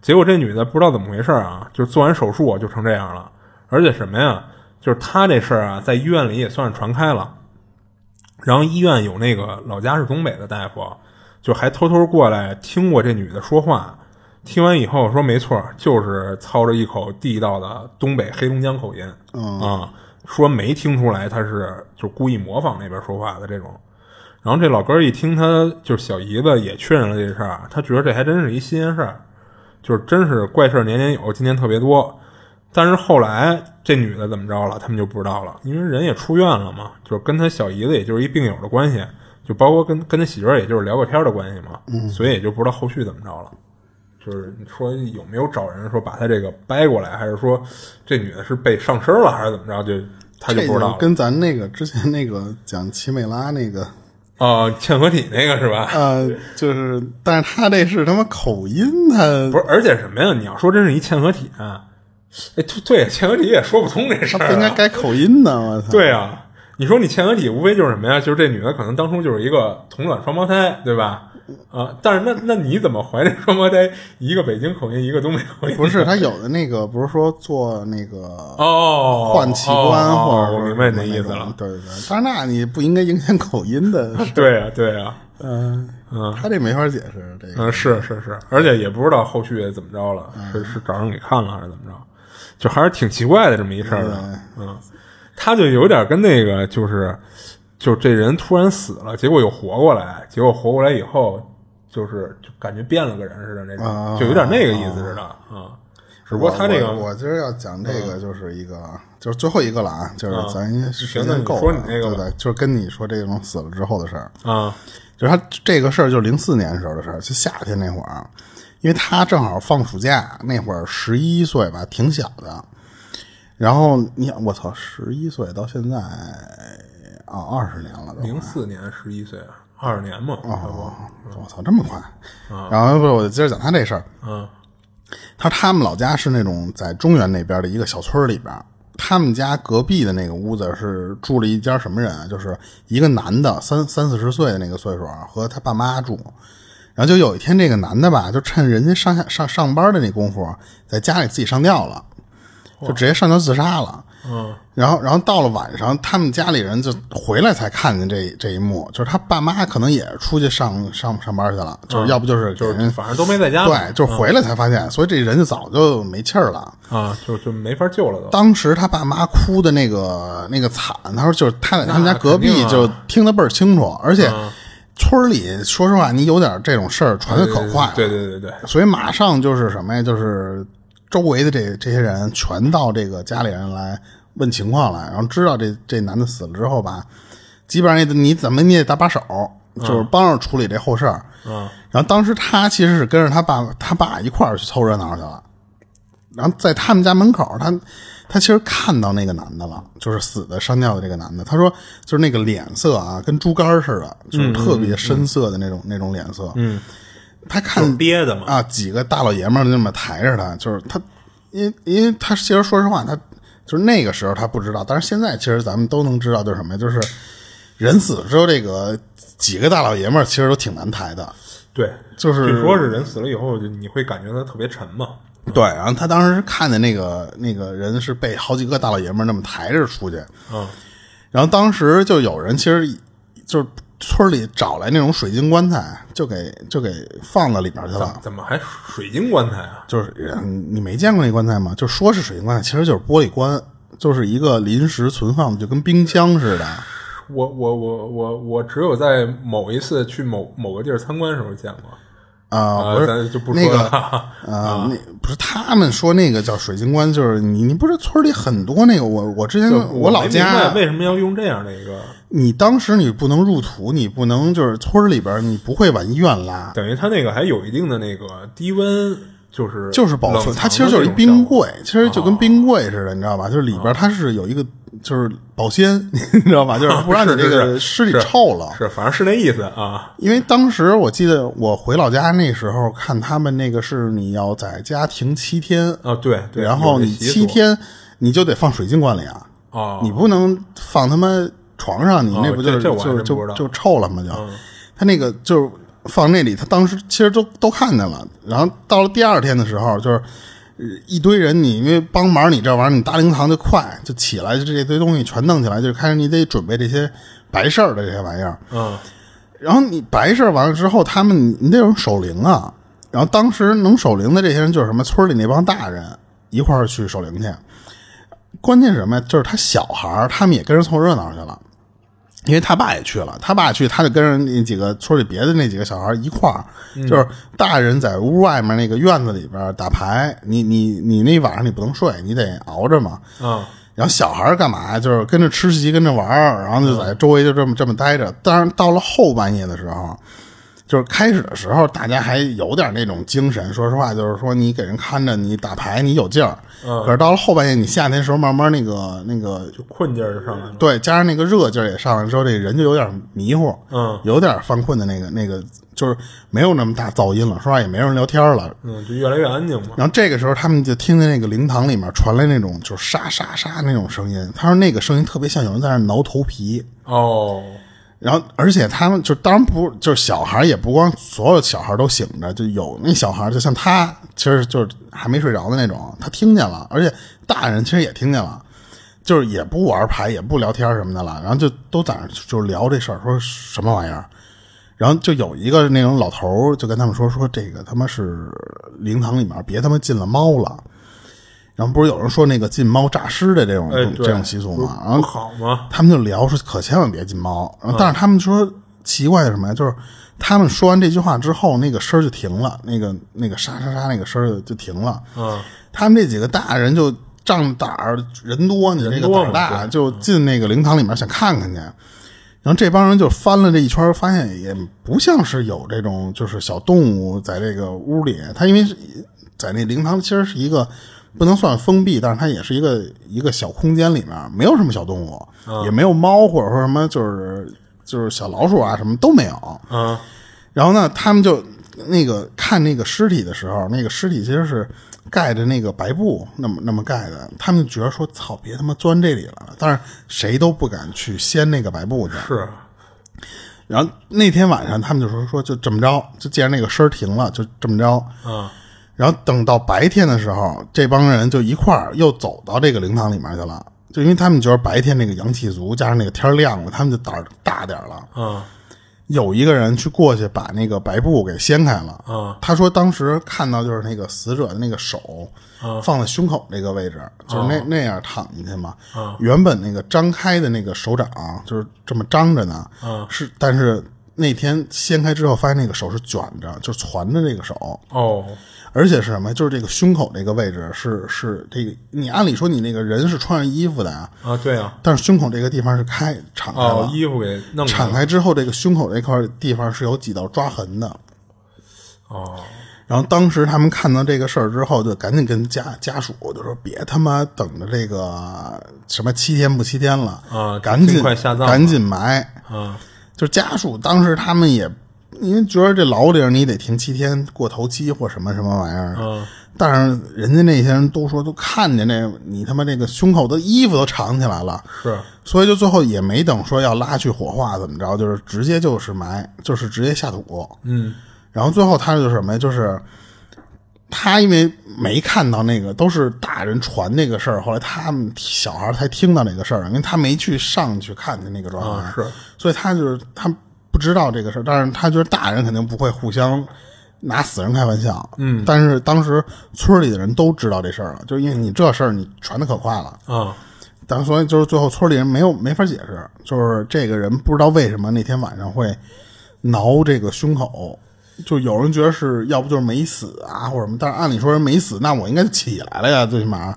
结果这女的不知道怎么回事啊，就做完手术就成这样了，而且什么呀，就是她这事儿啊，在医院里也算是传开了。然后医院有那个老家是东北的大夫，就还偷偷过来听过这女的说话，听完以后说没错，就是操着一口地道的东北黑龙江口音
嗯
啊，说没听出来他是就故意模仿那边说话的这种。然后这老哥一听他就是小姨子也确认了这事儿，他觉得这还真是一新鲜事儿，就是真是怪事儿年年有，今年特别多。但是后来这女的怎么着了，他们就不知道了，因为人也出院了嘛，就是跟他小姨子也就是一病友的关系，就包括跟跟他媳妇儿也就是聊个天儿的关系嘛，所以也就不知道后续怎么着了。就是你说有没有找人说把他这个掰过来，还是说这女的是被上身了，还是怎么着？就他就不知道了。
跟咱那个之前那个讲奇美拉那个，
哦，嵌合体那个是吧？
呃，就是，但是他这是他妈口音，他
不是，而且什么呀？你要说真是一嵌合体、啊，哎，对对，嵌合体也说不通这事儿、
不应该
啊。
改口音呢，我操！
对啊，你说你嵌合体无非就是什么呀？就是这女的可能当初就是一个同卵双胞胎，对吧？啊，但是那那你怎么怀这双胞胎？一个北京口音，一个东北口音？
不是他有的那个不是说做那个
哦，
换器官
哦
或者
我明白你
那
的意思了。
对对对，但是那你不应该影响口音的，
对啊、对啊、
嗯
嗯
他这没法解释这个。
嗯，是是是，而且也不知道后续怎么着了，是是找人给看了还是怎么着，就还是挺奇怪的这么一事儿的。嗯，他就有点跟那个就是，就这人突然死了，结果又活过来，结果活过来以后，就是就感觉变了个人似的那种，
啊
就有点那个意思似的啊。只不过他这个
我我今儿要讲这个就是一个，就是最后一个了啊，就是咱时间够了，
说你那个
对，就是跟你说这种死了之后的事儿。
啊。
就是他这个事儿，就是零四年时候的事儿，就夏天那会儿，因为他正好放暑假，那会儿十一岁吧，挺小的。然后你想，我操，十一岁到现在啊，二十年了都。
零四年十一岁，二十年嘛。
我操，这么快！然后不是，我就接着讲他这事儿。
嗯
他他们老家是那种在中原那边的一个小村里边，他们家隔壁的那个屋子是住了一家什么人啊？就是一个男的，三三四十岁的那个岁数啊，和他爸妈住。然后就有一天，这个男的吧，就趁人家上下上上班的那功夫，在家里自己上吊了。就直接上吊自杀了。
嗯，
然后，然后到了晚上，他们家里人就回来才看见这这一幕，就是他爸妈可能也出去上上上班去了，就是要不就是给人、
就是反正都没在家。
对，就是回来才发现，所以这人就早就没气儿了。
啊，就就没法救了都。
当时他爸妈哭的那个那个惨，他说就是他在他们家隔壁就听得倍儿清楚，而且村里说实话，你有点这种事儿传的可快了，
对对对对，
所以马上就是什么呀，就是周围的这这些人全到这个家里人来问情况来，然后知道这这男的死了之后吧，基本上你怎么你也搭把手，就是帮着处理这后事儿。
嗯，
然后当时他其实是跟着他爸他爸一块儿去凑热闹去了，然后在他们家门口，他他其实看到那个男的了，就是死的上吊的这个男的。他说就是那个脸色啊，跟猪肝似的，就是特别深色的那种、那种脸色。嗯，他看
憋的嘛。
啊，几个大老爷们儿那么抬着他，就是他，因为因为他其实说实话，他就是那个时候他不知道，但是现在其实咱们都能知道，就是什么呀？就是人死了之后，这个几个大老爷们儿其实都挺难抬的。
对，
就是
据说是人死了以后，就你会感觉他特别沉嘛。
对，然后他当时看见那个那个人是被好几个大老爷们儿那么抬着出去，
嗯，
然后当时就有人其实就是村里找来那种水晶棺材，就给就给放到里边去了。
怎么还水晶棺材啊？
就是嗯你没见过那棺材吗？就说是水晶棺材，其实就是玻璃棺，就是一个临时存放的，就跟冰箱似的。
我我我我我只有在某一次去某某个地儿参观的时候见过。
啊、
啊
不是
就不
那个啊，那不是他们说那个叫水晶棺，就是你你不是村里很多那个我我之前我老家
为什么要用这样的一个，
你当时你不能入土，你不能就是村儿里边你不会往医院拉，
等于他那个还有一定的那个低温，就是
就是保存，它其实就是一冰柜，其实就跟冰柜似的，你知道吧？就是里边它是有一个就是保鲜，你知道吧？就是不让你这个尸体臭了。
是，反正是那意思啊。
因为当时我记得我回老家那时候看他们那个是你要在家停七天，
啊，对对，
然后你七天你就得放水晶棺里啊，
哦，
你不能放他妈床上，你那
哦
不就就就就臭了吗？就、他那个就是放那里，他当时其实都都看见了。然后到了第二天的时候，就是呃一堆人，你因为帮忙，你这玩意儿你搭灵堂就快，就起来就这堆东西全弄起来，就是开始你得准备这些白事儿的这些玩意儿。
嗯
然后你白事儿完了之后，他们你得有守灵啊。然后当时能守灵的这些人就是什么村里那帮大人一块儿去守灵去。关键是什么呀？就是他小孩儿，他们也跟着凑热闹去了。因为他爸也去了，他爸去，他就跟着那几个村里别的那几个小孩一块儿，就是大人在屋外面那个院子里边打牌，你你你那晚上你不能睡，你得熬着嘛。
嗯
然后小孩儿干嘛？就是跟着吃席，跟着玩儿，然后就在周围就这么这么待着。当然，到了后半夜的时候，就是开始的时候，大家还有点那种精神。说实话，就是说你给人看着，你打牌你有劲儿。可是到了后半夜，你夏天时候慢慢那个那个
就困劲儿就上来了。
对，加上那个热劲儿也上来之后，这人就有点迷糊，
嗯，
有点犯困的那个那个，就是没有那么大噪音了。说实话，也没人聊天了。
嗯，就越来越安静嘛。
然后这个时候，他们就听见那个灵堂里面传来那种就是沙沙沙那种声音。他说那个声音特别像有人在那挠头皮。
哦，
然后，而且他们就当然不就是小孩，也不光所有小孩都醒着，就有那小孩就像他，其实就是还没睡着的那种，他听见了，而且大人其实也听见了，就是也不玩牌，也不聊天什么的了，然后就都在那就聊这事儿，说什么玩意儿。然后就有一个那种老头就跟他们说说这个他妈是灵堂里面别他妈进了猫了，然后不是有人说那个进猫诈尸的这种、
哎，
这种习俗吗？然后
好吗？
他们就聊说，可千万别进猫。然后，但是他们说奇怪的什么呀？就是他们说完这句话之后，那个声儿就停了，那个那个沙沙沙那个声儿就就停了。
嗯，
他们这几个大人就仗着胆儿，人多，你这个胆儿大，就进那个灵堂里面想看看去。然后这帮人就翻了这一圈，发现也不像是有这种就是小动物在这个屋里。他因为在那灵堂其实是一个不能算封闭，但是它也是一个一个小空间里面，没有什么小动物，也没有猫或者说什么就是就是小老鼠啊什么都没有。
嗯，
然后呢，他们就那个看那个尸体的时候，那个尸体其实是盖着那个白布那么那么盖的，他们就觉得说操，别他妈钻这里了，但是谁都不敢去掀那个白布去。
是，
然后那天晚上他们就说说就这么着，就既然那个声儿停了，就这么着。
嗯
然后等到白天的时候，这帮人就一块儿又走到这个灵堂里面去了。就因为他们觉得白天那个阳气足，加上那个天亮了，他们就胆儿大点儿了。
嗯
有一个人去过去把那个白布给掀开了。
嗯
他说当时看到就是那个死者的那个手放在胸口这个位置，就是那那样躺进去嘛。原本那个张开的那个手掌就是这么张着呢，是但是那天掀开之后发现那个手是卷着，就攒着这个手。
哦
而且是什么？就是这个胸口这个位置是是这个，你按理说你那个人是穿上衣服的啊，
啊对啊
但是胸口这个地方是开敞开了，
哦衣服给弄
敞开之后，这个胸口这块地方是有几道抓痕的。
哦
然后当时他们看到这个事儿之后，就赶紧跟家家属就说：“别他妈等着这个什么七天不七天了
啊
赶紧
快下葬
赶紧埋。
啊
就家属当时他们也因为觉得这老理儿你得停七天过头七或什么什么玩意儿，
嗯
但是人家那些人都说都看见那你他妈那个胸口的衣服都藏起来了，
是
所以就最后也没等说要拉去火化怎么着，就是直接就是埋，就是直接下土。
嗯
然后最后他就是什么呀？就是他因为没看到那个，都是大人传那个事儿，后来他们小孩才听到那个事儿，因为他没去上去看见那个状态，
啊是。
所以他就是他不知道这个事儿，但是他觉得大人肯定不会互相拿死人开玩笑，嗯，但是当时村里的人都知道这事儿了，就因为你这事儿你传的可快了，
啊。
但所以就是最后村里人没有没法解释，就是这个人不知道为什么那天晚上会挠这个胸口，就有人觉得是要不就是没死啊或者什么，但是按理说人没死，那我应该起来了呀，最起码。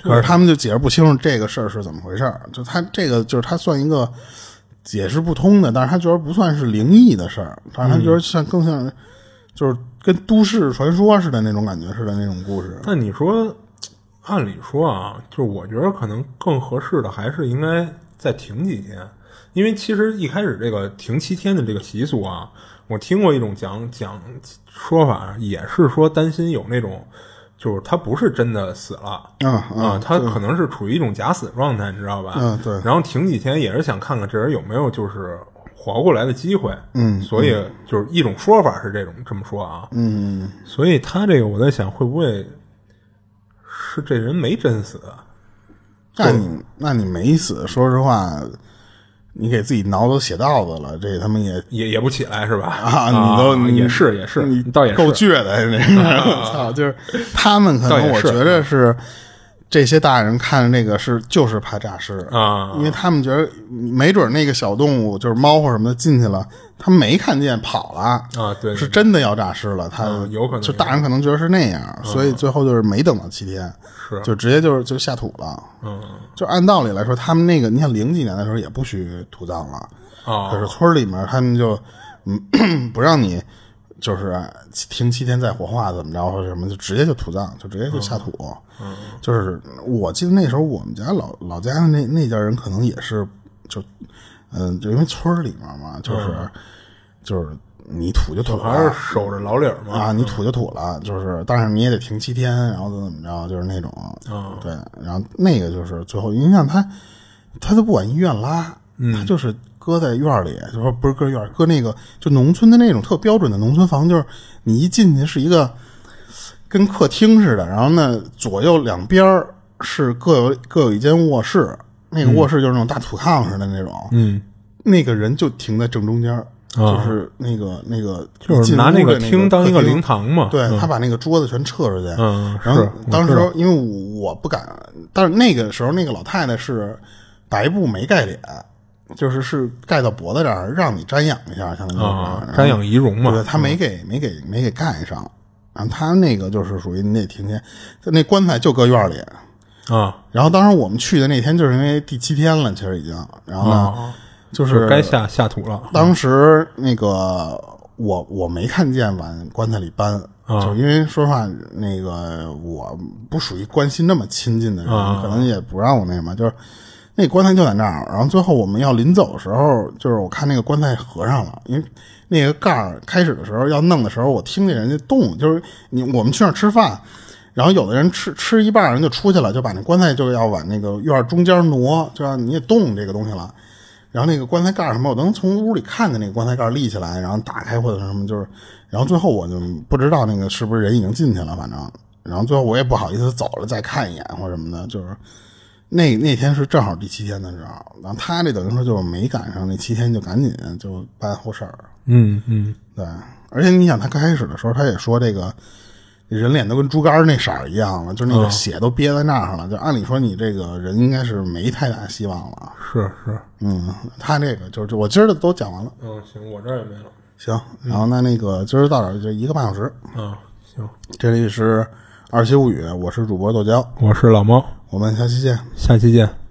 可是他们就解释不清楚这个事儿是怎么回事儿，就他这个就是他算一个解释不通的，但是他觉得不算是灵异的事儿，但是他觉得像更像就是跟都市传说似的那种感觉似的那种故事。
那你说，按理说啊，就是我觉得可能更合适的还是应该再停几天，因为其实一开始这个停七天的这个习俗啊，我听过一种讲讲说法，也是说担心有那种，就是他不是真的死了。
啊
啊，他可能是处于一种假死状态，你知道吧？
嗯对
然后停几天也是想看看这人有没有就是活过来的机会。嗯，所以就是一种说法是这种这么说啊。
嗯，
所以他这个我在想，会不会是这人没真死？啊
那你那你没死，说实话，你给自己挠都血道子了，这他妈也
也也不起来是吧？
啊，你都你
也是也是，
你
倒也是
够倔的，那个我操，就是他们可能我觉得是这些大人看那个是就是怕诈尸。
啊。
因为他们觉得没准那个小动物就是猫或什么的进去了，他们没看见跑了。
啊对对
是真的要诈尸了，他
啊有可能
就大人可能觉得是那样，所以最后就是没等到七天，
是。
就直接就是就下土了。
嗯。
就按道理来说，他们那个你想零几年的时候也不许土葬了，
啊
可是村里面他们就嗯 不让你就是停七天再火化怎么着或者什么，就直接就土葬，就直接就下土。嗯，就是我记得那时候我们家老老家的那那家人可能也是就嗯，就因为村儿里面嘛，就是、就是你土就土了，
还是守着老理儿嘛。
啊，你土就土了，就是，但是你也得停七天，然后怎么着，就是那种，
嗯
对，然后那个就是最后，你想他，他都不管医院拉，
嗯
他就是搁在院里，就说不是搁院儿，搁那个就农村的那种特标准的农村房，就是你一进去是一个跟客厅似的，然后呢左右两边是各有各有一间卧室，那个卧室就是那种大土炕似的那种，
嗯，
那个人就停在正中间就是那个那个，
就是拿那个厅当一个灵堂嘛。
对他把那个桌子全撤出去，
嗯
然后当时因为我不敢，但是那个时候那个老太太是白布没盖脸，就是是盖到脖子这儿，让你瞻仰一下，相当于
啊，瞻仰仪容嘛。
对，他没给没给没给盖上，然后他那个就是属于你得天天，那棺材就搁院里。
啊，
然后当时我们去的那天，就是因为第七天了，其实已经，然后呢，
啊
就是
该下下土了。
当时那个我我没看见往棺材里搬，
啊
就因为说实话，那个我不属于关系那么亲近的人，
啊
可能也不让我那什么，就是那棺材就在那儿。然后最后我们要临走的时候，就是我看那个棺材合上了，因为那个盖儿开始的时候要弄的时候，我听见人家动，就是你我们去那儿吃饭。然后有的人吃吃一半人就出去了，就把那棺材就要往那个院中间挪，就让你也动这个东西了。然后那个棺材盖什么，我能从屋里看见那个棺材盖立起来，然后打开或者什么，就是，然后最后我就不知道那个是不是人已经进去了，反正，然后最后我也不好意思走了再看一眼或者什么的，就是那那天是正好第七天的时候，然后他这等于说就是没赶上那七天，就赶紧就办后事儿，
嗯嗯，
对，而且你想他刚开始的时候他也说这个。人脸都跟猪肝那色儿一样了，就是那个血都憋在那儿了。就按理说你这个人应该是没太大希望了。
是是，
嗯，他这个就是我今儿的都讲完了。
嗯，行，我这儿也没了。
行，然后那那个今儿到这儿就一个半小时。
嗯，行，
这里是二七物语，我是主播豆椒，
我是老猫，
我们下期见。
下期见。